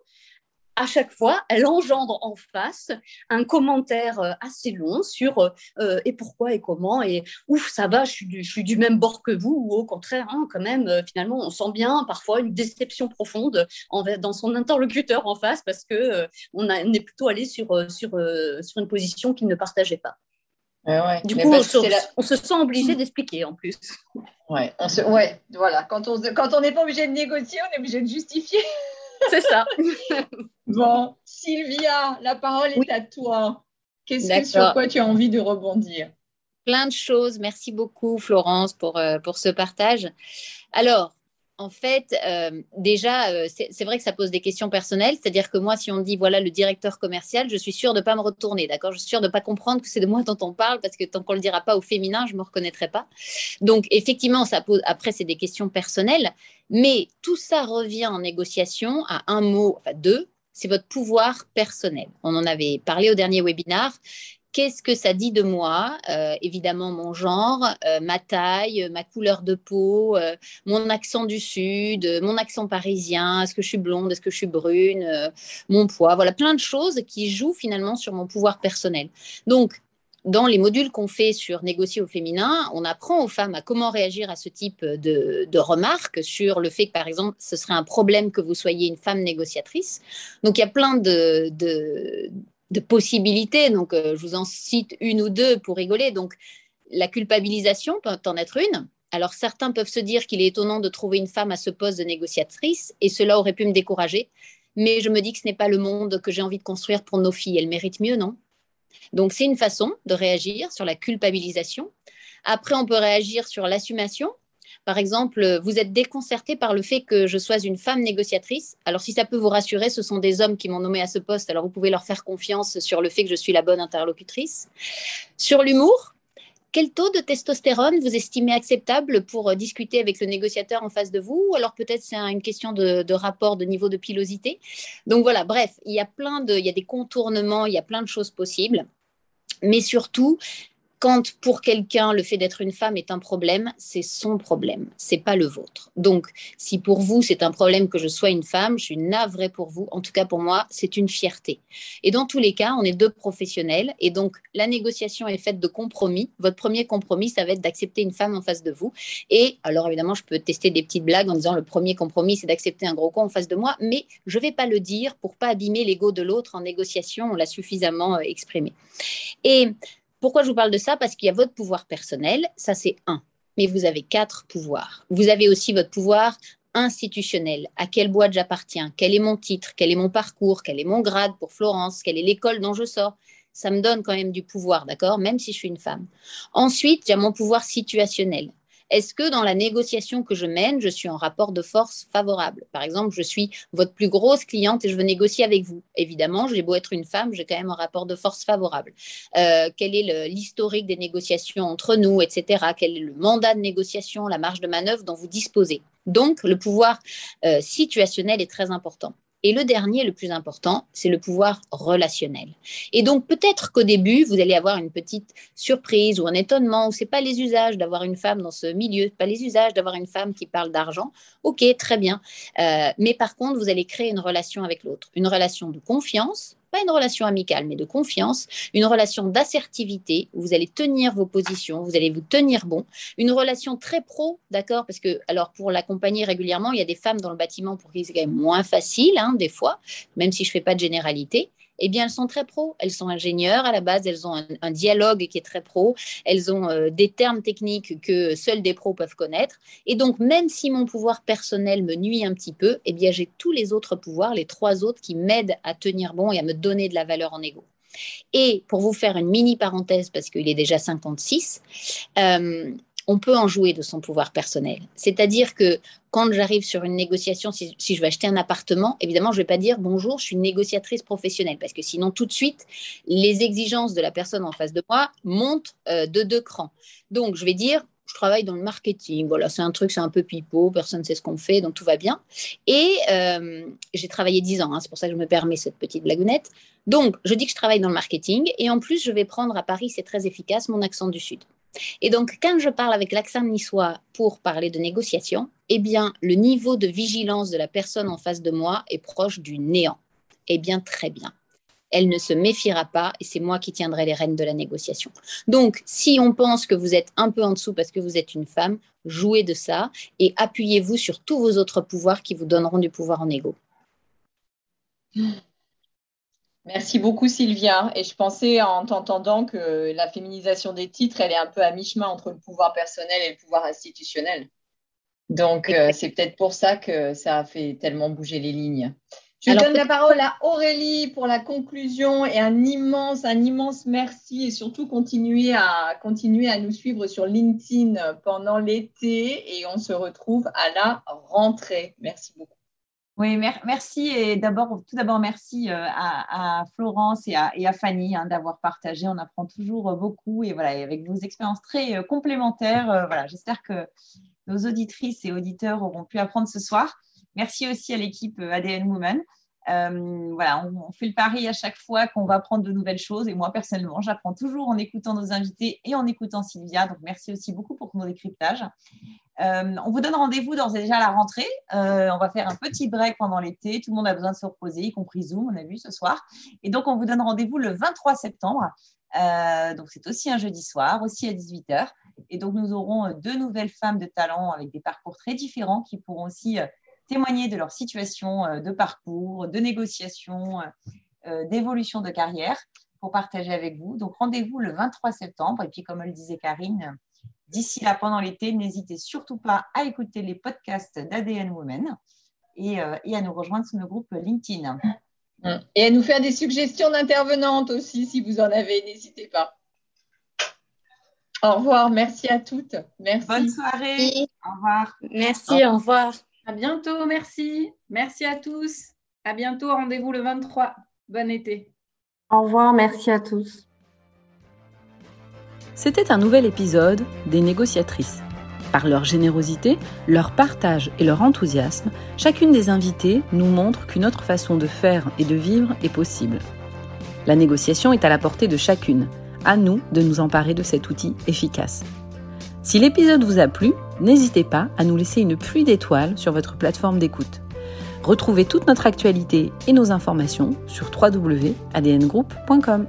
S6: à chaque fois, elle engendre en face un commentaire euh, assez long sur euh, euh, et pourquoi et comment et ouf ça va, je suis du, je suis du même bord que vous ou au contraire hein, quand même finalement on sent bien parfois une déception profonde dans son interlocuteur en face parce que on, a, est plutôt allé sur sur sur une position qu'il ne partageait pas. Du coup, on se, sent obligé d'expliquer en plus.
S3: Ouais, ouais, voilà. Quand on quand on n'est pas obligé de négocier, on est obligé de justifier.
S6: C'est ça.
S3: bon, Sylvia, la parole est à toi. Qu'est-ce que sur quoi tu as envie de rebondir?
S5: Plein de choses. Merci beaucoup, Florence, pour, euh, pour ce partage. Alors, en fait, euh, déjà, euh, c'est vrai que ça pose des questions personnelles. C'est-à-dire que moi, si on me dit, voilà, le directeur commercial, je suis sûre de ne pas me retourner, d'accord? Je suis sûre de ne pas comprendre que c'est de moi dont on parle, parce que tant qu'on ne le dira pas au féminin, je ne me reconnaîtrai pas. Donc, effectivement, ça pose, après, c'est des questions personnelles. Mais tout ça revient en négociation à un mot, enfin deux, c'est votre pouvoir personnel. On en avait parlé au dernier webinaire qu'est-ce que ça dit de moi? Euh, Évidemment, mon genre, euh, ma taille, ma couleur de peau, euh, mon accent du sud, mon accent parisien, est-ce que je suis blonde, est-ce que je suis brune, mon poids, voilà, plein de choses qui jouent finalement sur mon pouvoir personnel. Donc, dans les modules qu'on fait sur négocier au féminin, on apprend aux femmes à comment réagir à ce type de, remarques sur le fait que, par exemple, ce serait un problème que vous soyez une femme négociatrice. Donc, il y a plein de, de possibilités. Donc, euh, je vous en cite une ou deux pour rigoler. Donc, la culpabilisation peut en être une. Alors, certains peuvent se dire qu'il est étonnant de trouver une femme à ce poste de négociatrice, et cela aurait pu me décourager. Mais je me dis que ce n'est pas le monde que j'ai envie de construire pour nos filles. Elles méritent mieux, non? Donc, c'est une façon de réagir sur la culpabilisation. Après, on peut réagir sur l'assumation. Par exemple, vous êtes déconcerté par le fait que je sois une femme négociatrice. Alors, si ça peut vous rassurer, ce sont des hommes qui m'ont nommé à ce poste. Alors, vous pouvez leur faire confiance sur le fait que je suis la bonne interlocutrice. Sur l'humour, quel taux de testostérone vous estimez acceptable pour discuter avec le négociateur en face de vous? Ou alors peut-être c'est une question de, rapport de niveau de pilosité. Donc voilà, bref, il y a plein de, il y a des contournements, il y a plein de choses possibles. Mais surtout, quand pour quelqu'un le fait d'être une femme est un problème, c'est son problème, c'est pas le vôtre. Donc, si pour vous c'est un problème que je sois une femme, je suis navrée pour vous. En tout cas pour moi, c'est une fierté. Et dans tous les cas, on est deux professionnels et donc la négociation est faite de compromis. Votre premier compromis, ça va être d'accepter une femme en face de vous. Et alors évidemment, je peux tester des petites blagues en disant le premier compromis, c'est d'accepter un gros con en face de moi, mais je vais pas le dire pour pas abîmer l'ego de l'autre en négociation. On l'a suffisamment euh, exprimé. Et pourquoi je vous parle de ça? Parce qu'il y a votre pouvoir personnel, ça c'est un. Mais vous avez quatre pouvoirs. Vous avez aussi votre pouvoir institutionnel. À quelle boîte j'appartiens? Quel est mon titre? Quel est mon parcours? Quel est mon grade pour Florence? Quelle est l'école dont je sors? Ça me donne quand même du pouvoir, d'accord? Même si je suis une femme. Ensuite, a mon pouvoir situationnel. Est-ce que dans la négociation que je mène, je suis en rapport de force favorable? Par exemple, je suis votre plus grosse cliente et je veux négocier avec vous. Évidemment, j'ai beau être une femme, j'ai quand même un rapport de force favorable. Euh, quel est l'historique des négociations entre nous, etc. Quel est le mandat de négociation, la marge de manœuvre dont vous disposez? Donc, le pouvoir euh, situationnel est très important. Et le dernier, le plus important, c'est le pouvoir relationnel. Et donc peut-être qu'au début, vous allez avoir une petite surprise ou un étonnement, ou c'est pas les usages d'avoir une femme dans ce milieu, pas les usages d'avoir une femme qui parle d'argent. Ok, très bien. Euh, mais par contre, vous allez créer une relation avec l'autre, une relation de confiance, pas une relation amicale, mais de confiance, une relation d'assertivité, où vous allez tenir vos positions, vous allez vous tenir bon, une relation très pro, d'accord Parce que, alors, pour l'accompagner régulièrement, il y a des femmes dans le bâtiment pour qui c'est quand même moins facile, hein, des fois, même si je ne fais pas de généralité eh bien, elles sont très pro. Elles sont ingénieures à la base, elles ont un, dialogue qui est très pro, elles ont euh, des termes techniques que seuls des pros peuvent connaître. Et donc, même si mon pouvoir personnel me nuit un petit peu, eh bien, j'ai tous les autres pouvoirs, les trois autres qui m'aident à tenir bon et à me donner de la valeur en égo. Et pour vous faire une mini parenthèse, parce qu'il est déjà 56, euh, on peut en jouer de son pouvoir personnel. C'est-à-dire que quand j'arrive sur une négociation, si, je vais acheter un appartement, évidemment, je ne vais pas dire bonjour, je suis négociatrice professionnelle, parce que sinon, tout de suite, les exigences de la personne en face de moi montent euh, de deux crans. Donc, je vais dire, je travaille dans le marketing. Voilà, c'est un truc, c'est un peu pipeau, personne ne sait ce qu'on fait, donc tout va bien. Et euh, j'ai travaillé dix ans, hein, c'est pour ça que je me permets cette petite blagounette. Donc, je dis que je travaille dans le marketing, et en plus, je vais prendre à Paris, c'est très efficace, mon accent du Sud. Et donc, quand je parle avec l'accent niçois pour parler de négociation, eh bien, le niveau de vigilance de la personne en face de moi est proche du néant. Eh bien, très bien. Elle ne se méfiera pas et c'est moi qui tiendrai les rênes de la négociation. Donc, si on pense que vous êtes un peu en dessous parce que vous êtes une femme, jouez de ça et appuyez-vous sur tous vos autres pouvoirs qui vous donneront du pouvoir en égo.
S3: Merci beaucoup Sylvia. Et je pensais en t'entendant que la féminisation des titres, elle est un peu à mi-chemin entre le pouvoir personnel et le pouvoir institutionnel. Donc euh, c'est peut-être pour ça que ça a fait tellement bouger les lignes. Je donne la parole à Aurélie pour la conclusion et un immense, un immense merci et surtout continuer à, continuer à nous suivre sur LinkedIn pendant l'été et on se retrouve à la rentrée. Merci beaucoup.
S2: Oui, merci et d'abord, tout d'abord, merci euh, à, Florence et à, Fanny hein, d'avoir partagé. On apprend toujours beaucoup et voilà, avec vos expériences très euh, complémentaires. Euh, voilà, j'espère que nos auditrices et auditeurs auront pu apprendre ce soir. Merci aussi à l'équipe ADN Women. Euh, voilà, on, fait le pari à chaque fois qu'on va apprendre de nouvelles choses. Et moi, personnellement, j'apprends toujours en écoutant nos invités et en écoutant Sylvia. Donc, merci aussi beaucoup pour ton décryptage. Euh, on vous donne rendez-vous dans déjà la rentrée. Euh, on va faire un petit break pendant l'été. Tout le monde a besoin de se reposer, y compris Zoom, on a vu ce soir. Et donc, on vous donne rendez-vous le 23 septembre. donc, c'est aussi un jeudi soir, aussi à 18h. Et donc, nous aurons deux nouvelles femmes de talent avec des parcours très différents qui pourront aussi témoigner de leur situation euh, de parcours, de négociation, euh, euh, d'évolution de carrière pour partager avec vous. Donc rendez-vous le 23 septembre. Et puis comme le disait Karine, d'ici là, pendant l'été, n'hésitez surtout pas à écouter les podcasts d'ADN Women et, et, à nous rejoindre sur nos groupes LinkedIn.
S3: Et à nous faire des suggestions d'intervenantes aussi, si vous en avez, n'hésitez pas. Au revoir, merci à toutes. Merci.
S2: Bonne soirée. Au revoir.
S6: Merci, au revoir.
S1: À bientôt, merci. Merci à tous. À bientôt, rendez-vous le 23. Bon été.
S4: Au revoir, merci à tous.
S1: C'était un nouvel épisode des négociatrices. Par leur générosité, leur partage et leur enthousiasme, chacune des invitées nous montre qu'une autre façon de faire et de vivre est possible. La négociation est à la portée de chacune. À nous de nous emparer de cet outil efficace. Si l'épisode vous a plu, n'hésitez pas à nous laisser une pluie d'étoiles sur votre plateforme d'écoute. Retrouvez toute notre actualité et nos informations sur www.adngroup.com.